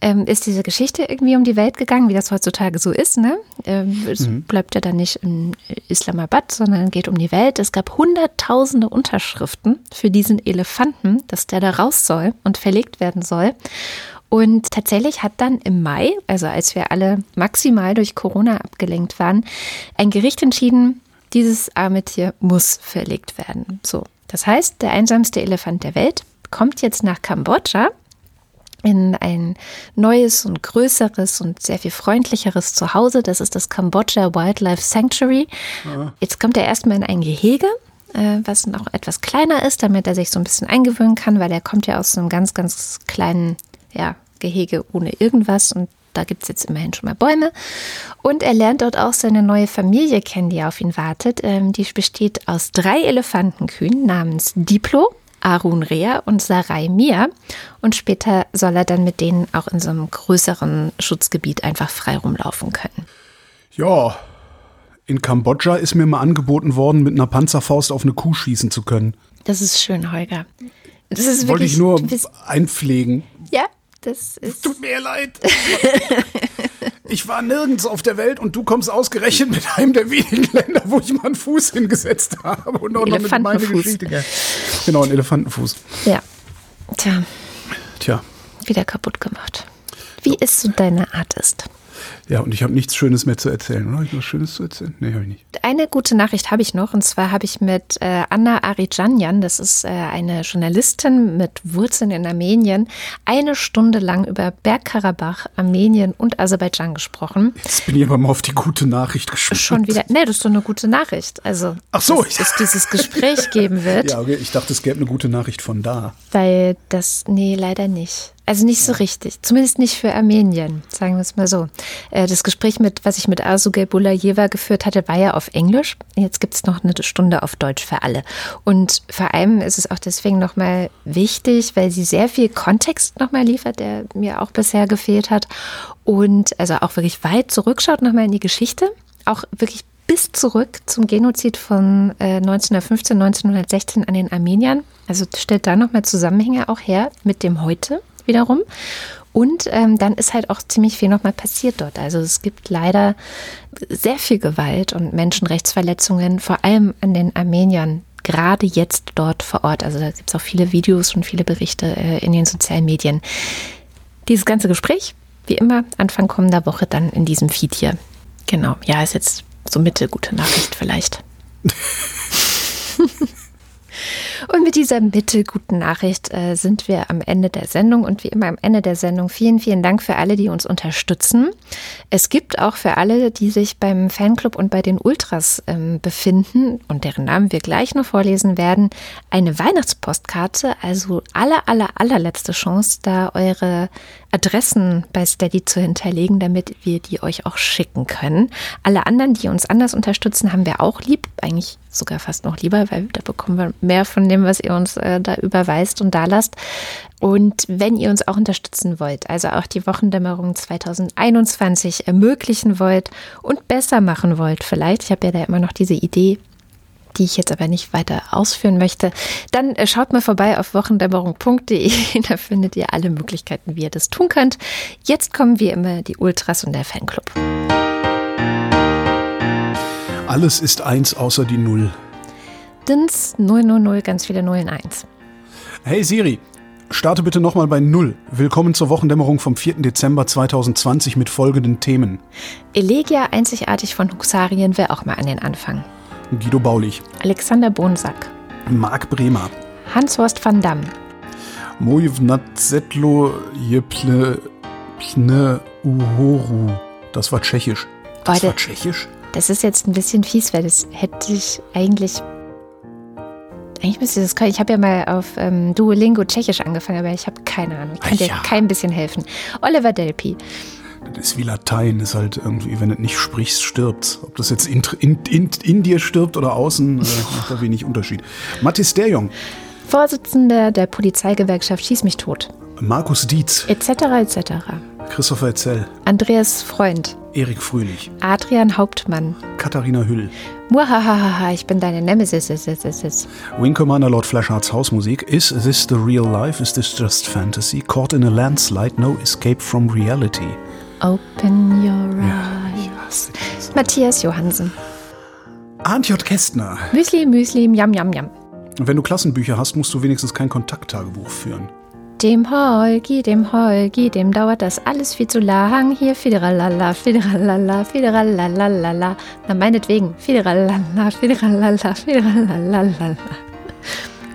ähm, ist diese Geschichte irgendwie um die Welt gegangen, wie das heutzutage so ist. Ne? Ähm, es bleibt ja dann nicht in Islamabad, sondern geht um die Welt. Es gab hunderttausende Unterschriften für diesen Elefanten, dass der da raus soll und verlegt werden soll. Und tatsächlich hat dann im Mai, also als wir alle maximal durch Corona abgelenkt waren, ein Gericht entschieden, dieses arme Tier muss verlegt werden. So, das heißt, der einsamste Elefant der Welt kommt jetzt nach Kambodscha in ein neues und größeres und sehr viel freundlicheres Zuhause. Das ist das Kambodscha Wildlife Sanctuary. Jetzt kommt er erstmal in ein Gehege, äh, was noch etwas kleiner ist, damit er sich so ein bisschen eingewöhnen kann, weil er kommt ja aus so einem ganz, ganz kleinen ja, Gehege ohne irgendwas und da gibt es jetzt immerhin schon mal Bäume. Und er lernt dort auch seine neue Familie kennen, die auf ihn wartet. Ähm, die besteht aus drei Elefantenkühen namens Diplo, Arun Rea und Sarai Mia. Und später soll er dann mit denen auch in so einem größeren Schutzgebiet einfach frei rumlaufen können. Ja, in Kambodscha ist mir mal angeboten worden, mit einer Panzerfaust auf eine Kuh schießen zu können. Das ist schön, Holger. Das ist Wollte wirklich, ich nur einpflegen. Ja, das ist. Tut mir leid. Ich war nirgends auf der Welt und du kommst ausgerechnet mit einem der wenigen Länder, wo ich mal einen Fuß hingesetzt habe. Und auch noch mit meine Elefantenfuß. Geschichte. Genau, ein Elefantenfuß. Ja. Tja, Tja, wieder kaputt gemacht. Wie es so deine Art ist. Ja, und ich habe nichts Schönes mehr zu erzählen. Oder? Habe ich was Schönes zu erzählen? Nee, habe ich nicht. Eine gute Nachricht habe ich noch, und zwar habe ich mit äh, Anna Arijanyan, das ist äh, eine Journalistin mit Wurzeln in Armenien, eine Stunde lang über Bergkarabach, Armenien und Aserbaidschan gesprochen. Jetzt bin ich aber mal auf die gute Nachricht gespannt. Schon wieder, nee, das ist doch eine gute Nachricht. Also, Ach so, dass es dieses Gespräch geben wird, Ja, okay. ich dachte, es gäbe eine gute Nachricht von da. weil das, nee, leider nicht. Also nicht so richtig, zumindest nicht für Armenien, sagen wir es mal so. Äh, Das Gespräch, mit, was ich mit Asugel Bulayeva geführt hatte, war ja auf Englisch. Jetzt gibt es noch eine Stunde auf Deutsch für alle. Und vor allem ist es auch deswegen nochmal wichtig, weil sie sehr viel Kontext nochmal liefert, der mir auch bisher gefehlt hat. Und also auch wirklich weit zurückschaut nochmal in die Geschichte. Auch wirklich bis zurück zum Genozid von äh, 1915, 1916 an den Armeniern. Also stellt da nochmal Zusammenhänge auch her mit dem heute wiederum. Und ähm, dann ist halt auch ziemlich viel nochmal passiert dort. Also es gibt leider sehr viel Gewalt und Menschenrechtsverletzungen, vor allem an den Armeniern, gerade jetzt dort vor Ort. Also da gibt es auch viele Videos und viele Berichte äh, in den sozialen Medien. Dieses ganze Gespräch, wie immer, Anfang kommender Woche dann in diesem Feed hier. Genau, ja, ist jetzt so mittelgute Nachricht vielleicht. Und mit dieser mittelguten Nachricht äh, sind wir am Ende der Sendung und wie immer am Ende der Sendung vielen, vielen Dank für alle, die uns unterstützen. Es gibt auch für alle, die sich beim Fanclub und bei den Ultras ähm, befinden und deren Namen wir gleich noch vorlesen werden, eine Weihnachtspostkarte, also aller, aller, allerletzte Chance, da eure Adressen bei Steady zu hinterlegen, damit wir die euch auch schicken können. Alle anderen, die uns anders unterstützen, haben wir auch lieb. Eigentlich sogar fast noch lieber, weil da bekommen wir mehr von dem, was ihr uns äh, da überweist und da lasst. Und wenn ihr uns auch unterstützen wollt, also auch die Wochendämmerung 2021 ermöglichen wollt und besser machen wollt, vielleicht, ich habe ja da immer noch diese Idee, die ich jetzt aber nicht weiter ausführen möchte, dann äh, schaut mal vorbei auf wochendämmerung.de. Da findet ihr alle Möglichkeiten, wie ihr das tun könnt. Jetzt kommen wie immer die Ultras und der Fanclub. Alles ist eins außer die Null. Dins 000, ganz viele Nullen eins. Hey Siri, starte bitte nochmal bei Null. Willkommen zur Wochendämmerung vom 4. Dezember 2020 mit folgenden Themen. Elegia einzigartig von Huxarien will auch mal an den Anfang. Guido Baulich, Alexander Bonsack, Marc Bremer, Hans-Horst van Damme, Mojvnatzetlo Jeple Pne Uhoru. Das war tschechisch. Das Beide- war tschechisch? Das ist jetzt ein bisschen fies, weil das hätte ich eigentlich. Eigentlich müsste ich das können. Ich habe ja mal auf ähm, Duolingo Tschechisch angefangen, aber ich habe keine Ahnung. Ich kann Ah, dir ja. kein bisschen helfen. Oliver Delpi, Das ist wie Latein, ist halt irgendwie, wenn du nicht sprichst, stirbt's. Ob das jetzt in, in, in, in dir stirbt oder außen, äh, macht da wenig Unterschied. Mathis Derjong, Vorsitzender der Polizeigewerkschaft Schieß mich tot, Markus Dietz, etc. etc. Christopher Zell, Andreas Freund, Erik Fröhlich, Adrian Hauptmann, Katharina Hüll, Muahahaha, ich bin deine Nemesis. is, is, is, is. Wing Commander Lord Flashhearts Hausmusik, Is This the Real Life? Is This Just Fantasy? Caught in a Landslide? No Escape from Reality. Open your eyes. Matthias Johansen. Arndt J. Kästner. Müsli, Müsli, Yam, Yam, Yam. Wenn du Klassenbücher hast, musst du wenigstens kein Kontakttagebuch führen. Dem Holgi, dem Holgi, dem dauert das alles viel zu lang. Hier, fideralala, fideralala, fideralalalala. Na, meinetwegen, fideralala, fideralala, fideralalalala.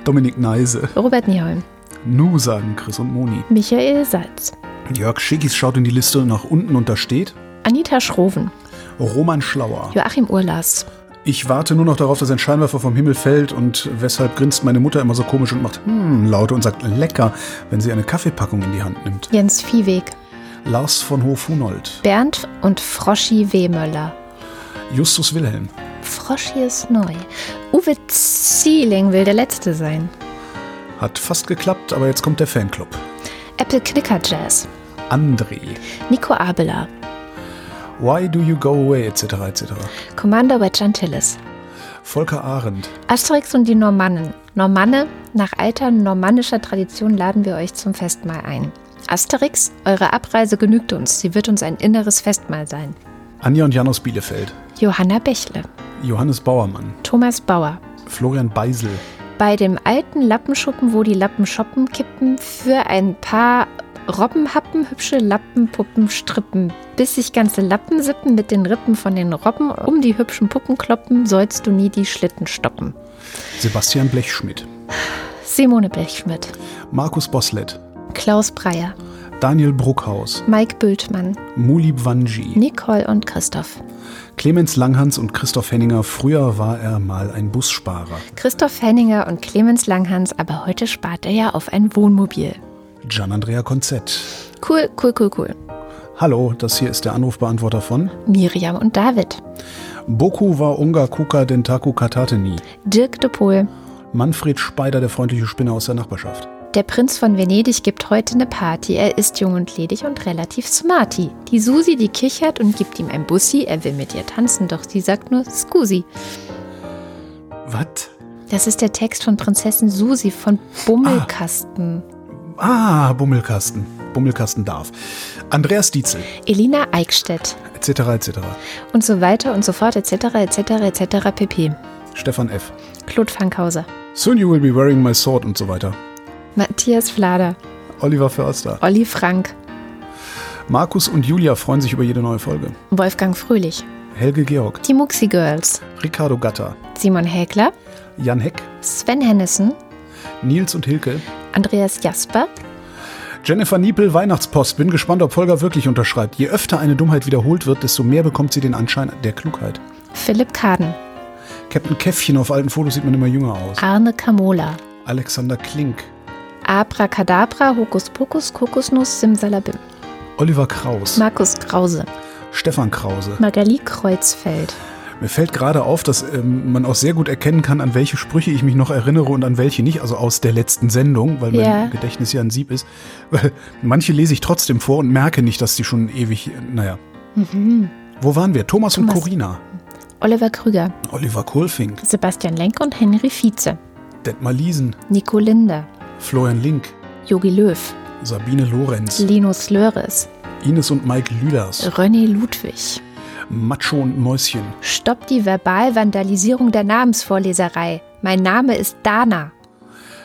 Dominik Neise. Robert Nieholm, Nu sagen Chris und Moni. Michael Salz, Jörg Schickis schaut in die Liste nach unten und da steht Anita Schroven, Roman Schlauer. Joachim Urlas, Ich warte nur noch darauf, dass ein Scheinwerfer vom Himmel fällt und weshalb grinst meine Mutter immer so komisch und macht hm Laute und sagt lecker, wenn sie eine Kaffeepackung in die Hand nimmt. Jens Viehweg, Lars von Hof-Hunold. Bernd und Froschi Wehmöller. Justus Wilhelm. Froschi ist neu. Uwe Zieling will der Letzte sein. Hat fast geklappt, aber jetzt kommt der Fanclub. Apple Knicker Jazz. André. Nico Abela. Why do you go away, etc. etc. Commander Wedge Antilles. Volker Arendt. Asterix und die Normannen. Normanne, nach alter normannischer Tradition laden wir euch zum Festmahl ein. Asterix, eure Abreise genügt uns. Sie wird uns ein inneres Festmahl sein. Anja und Jan aus Bielefeld. Johanna Bächle. Johannes Bauermann. Thomas Bauer. Florian Beisel. bei dem alten Lappenschuppen, wo die Lappen shoppen kippen, für ein paar Robbenhappen, hübsche Lappenpuppen strippen, bis sich ganze Lappen sippen mit den Rippen von den Robben, um die hübschen Puppen kloppen, sollst du nie die Schlitten stoppen. Sebastian Blechschmidt. Simone Blechschmidt, Markus Boslett. Klaus Breyer, Daniel Bruckhaus. Mike Bültmann, Mulib Wanji. Nicole und Christoph. Clemens Langhans und Christoph Henninger. Früher war er mal ein Bussparer. Christoph Henninger und Clemens Langhans, aber heute spart er ja auf ein Wohnmobil. Gian-Andrea Konzett. Cool, cool, cool, cool. Hallo, das hier ist der Anrufbeantworter von Miriam und David. Boku wa unga kuka dentaku katateni. Dirk de Pohl. Manfred Speider, der freundliche Spinner aus der Nachbarschaft. Der Prinz von Venedig gibt heute eine Party. Er ist jung und ledig und relativ smarty. Die Susi, die kichert und gibt ihm ein Bussi. Er will mit ihr tanzen, doch sie sagt nur Scusi. Was? Das ist der Text von Prinzessin Susi von Bummelkasten. Ah, Bummelkasten. Bummelkasten darf. Andreas Dietzel, Elina Eickstedt etc. etc. und so weiter und so fort, etc., etc., etc. pp. Stefan F. Claude Fankhauser, Soon you will be wearing my sword und so weiter. Matthias Flader, Oliver Förster. Olli Frank, Markus und Julia freuen sich über jede neue Folge. Wolfgang Fröhlich, Helge Georg, die Muxi Girls, Ricardo Gatter, Simon Häkler, Jan Heck, Sven Hennissen, Nils und Hilke, Andreas Jasper, Jennifer Niepel, Weihnachtspost. Bin gespannt, ob Volker wirklich unterschreibt. Je öfter eine Dummheit wiederholt wird, desto mehr bekommt sie den Anschein der Klugheit. Philipp Kaden, Captain Käffchen auf alten Fotos sieht man immer jünger aus. Arne Kamola, Alexander Klink, Abracadabra, Hokus Pokus, Kokosnuss, Simsalabim, Oliver Kraus, Markus Krause, Stefan Krause. Magali Kreuzfeld, Mir fällt gerade auf, dass ähm, man auch sehr gut erkennen kann, an welche Sprüche ich mich noch erinnere und an welche nicht, also aus der letzten Sendung, weil mein Ja. Gedächtnis ja ein Sieb ist. Weil manche lese ich trotzdem vor und merke nicht, dass die schon ewig, naja. Wo waren wir? Thomas, und Mhm. Thomas. Corina, Oliver Krüger, Oliver Kohlfink, Sebastian Lenk und Henry Vize, Detmar Liesen, Nico Linder, Florian Link, Yogi Löw, Sabine Lorenz, Linus Löres, Ines und Mike Lüders, René Ludwig. Macho und Mäuschen, Stopp die Verbalvandalisierung der Namensvorleserei. Mein Name ist Dana.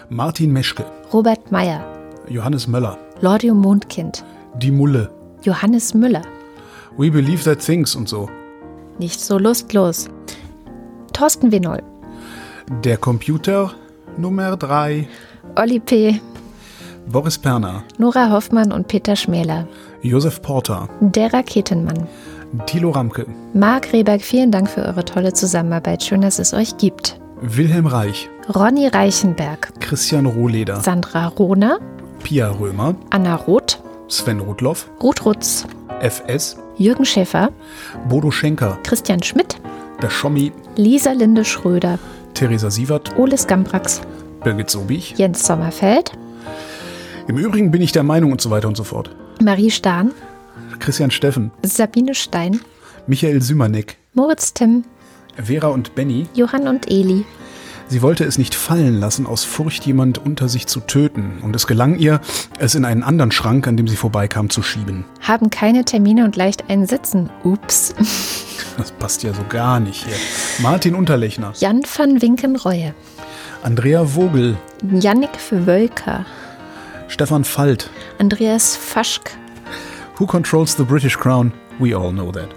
Martin Meschke, Robert Meyer, Johannes Möller, Lordio Mondkind, Die Mulle, Johannes Müller. We Believe That Things und so. Nicht so lustlos. Thorsten Winol, Der Computer Nummer 3, Olli P., Boris Perner, Nora Hoffmann und Peter Schmäler, Josef Porter, der Raketenmann. Thilo Ramke, Marc Rehberg, vielen Dank für eure tolle Zusammenarbeit. Schön, dass es euch gibt. Wilhelm Reich, Ronny Reichenberg, Christian Rohleder, Sandra Rohner, Pia Römer, Anna Roth, Sven Rudloff, Ruth Rutz, FS, Jürgen Schäfer, Bodo Schenker, Christian Schmidt, der Schommi, Lisa Linde Schröder, Theresa Sievert, Oles Gambrax, Birgit Sobich. Jens Sommerfeld, Im Übrigen bin ich der Meinung und so weiter und so fort. Marie Stahn, Christian Steffen, Sabine Stein, Michael Sümanek, Moritz Timm, Vera und Benny. Johann und Eli, Sie wollte es nicht fallen lassen, aus Furcht jemand unter sich zu töten. Und es gelang ihr, es in einen anderen Schrank, an dem sie vorbeikam, zu schieben. haben keine Termine und leicht einsitzen. Ups. Das passt ja so gar nicht hier. Martin Unterlechner, Jan van Winkenreue, Andrea Vogel, Jannik Wölker, Stefan Falt. Andreas Faschk. Who controls the British Crown? We all know that.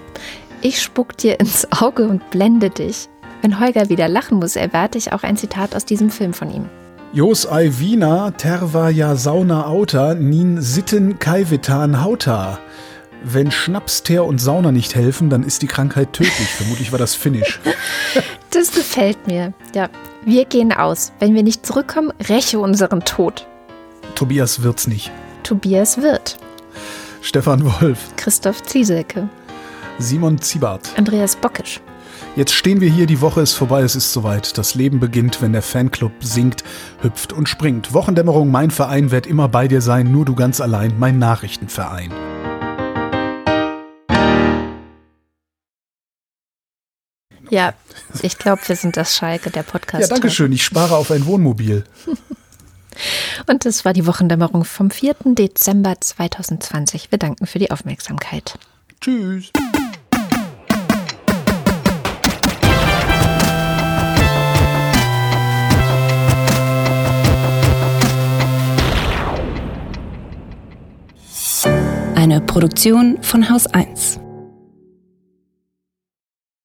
Ich spuck dir ins Auge und blende dich. Wenn Holger wieder lachen muss, erwarte ich auch ein Zitat aus diesem Film von ihm. Jos Aivina terva ja sauna auta nin sitten kaivetan hauta. Wenn Schnaps, Teer und Sauna nicht helfen, dann ist die Krankheit tödlich. Vermutlich war das Finnisch. Das gefällt mir. Ja, wir gehen aus. Wenn wir nicht zurückkommen, räche unseren Tod. Tobias wird's nicht. Tobias Wirth, Stefan Wolf, Christoph Zieselke, Simon Ziebart. Andreas Bockisch, Jetzt stehen wir hier, die Woche ist vorbei, es ist soweit. Das Leben beginnt, wenn der Fanclub singt, hüpft und springt. Wochendämmerung, mein Verein wird immer bei dir sein, nur du ganz allein, mein Nachrichtenverein. Ja, ich glaube, wir sind das Schalke der Podcast. Ja, danke schön, ich spare auf ein Wohnmobil. Und das war die Wochendämmerung vom 4. Dezember 2020. Wir danken für die Aufmerksamkeit. Tschüss. Eine Produktion von Haus 1.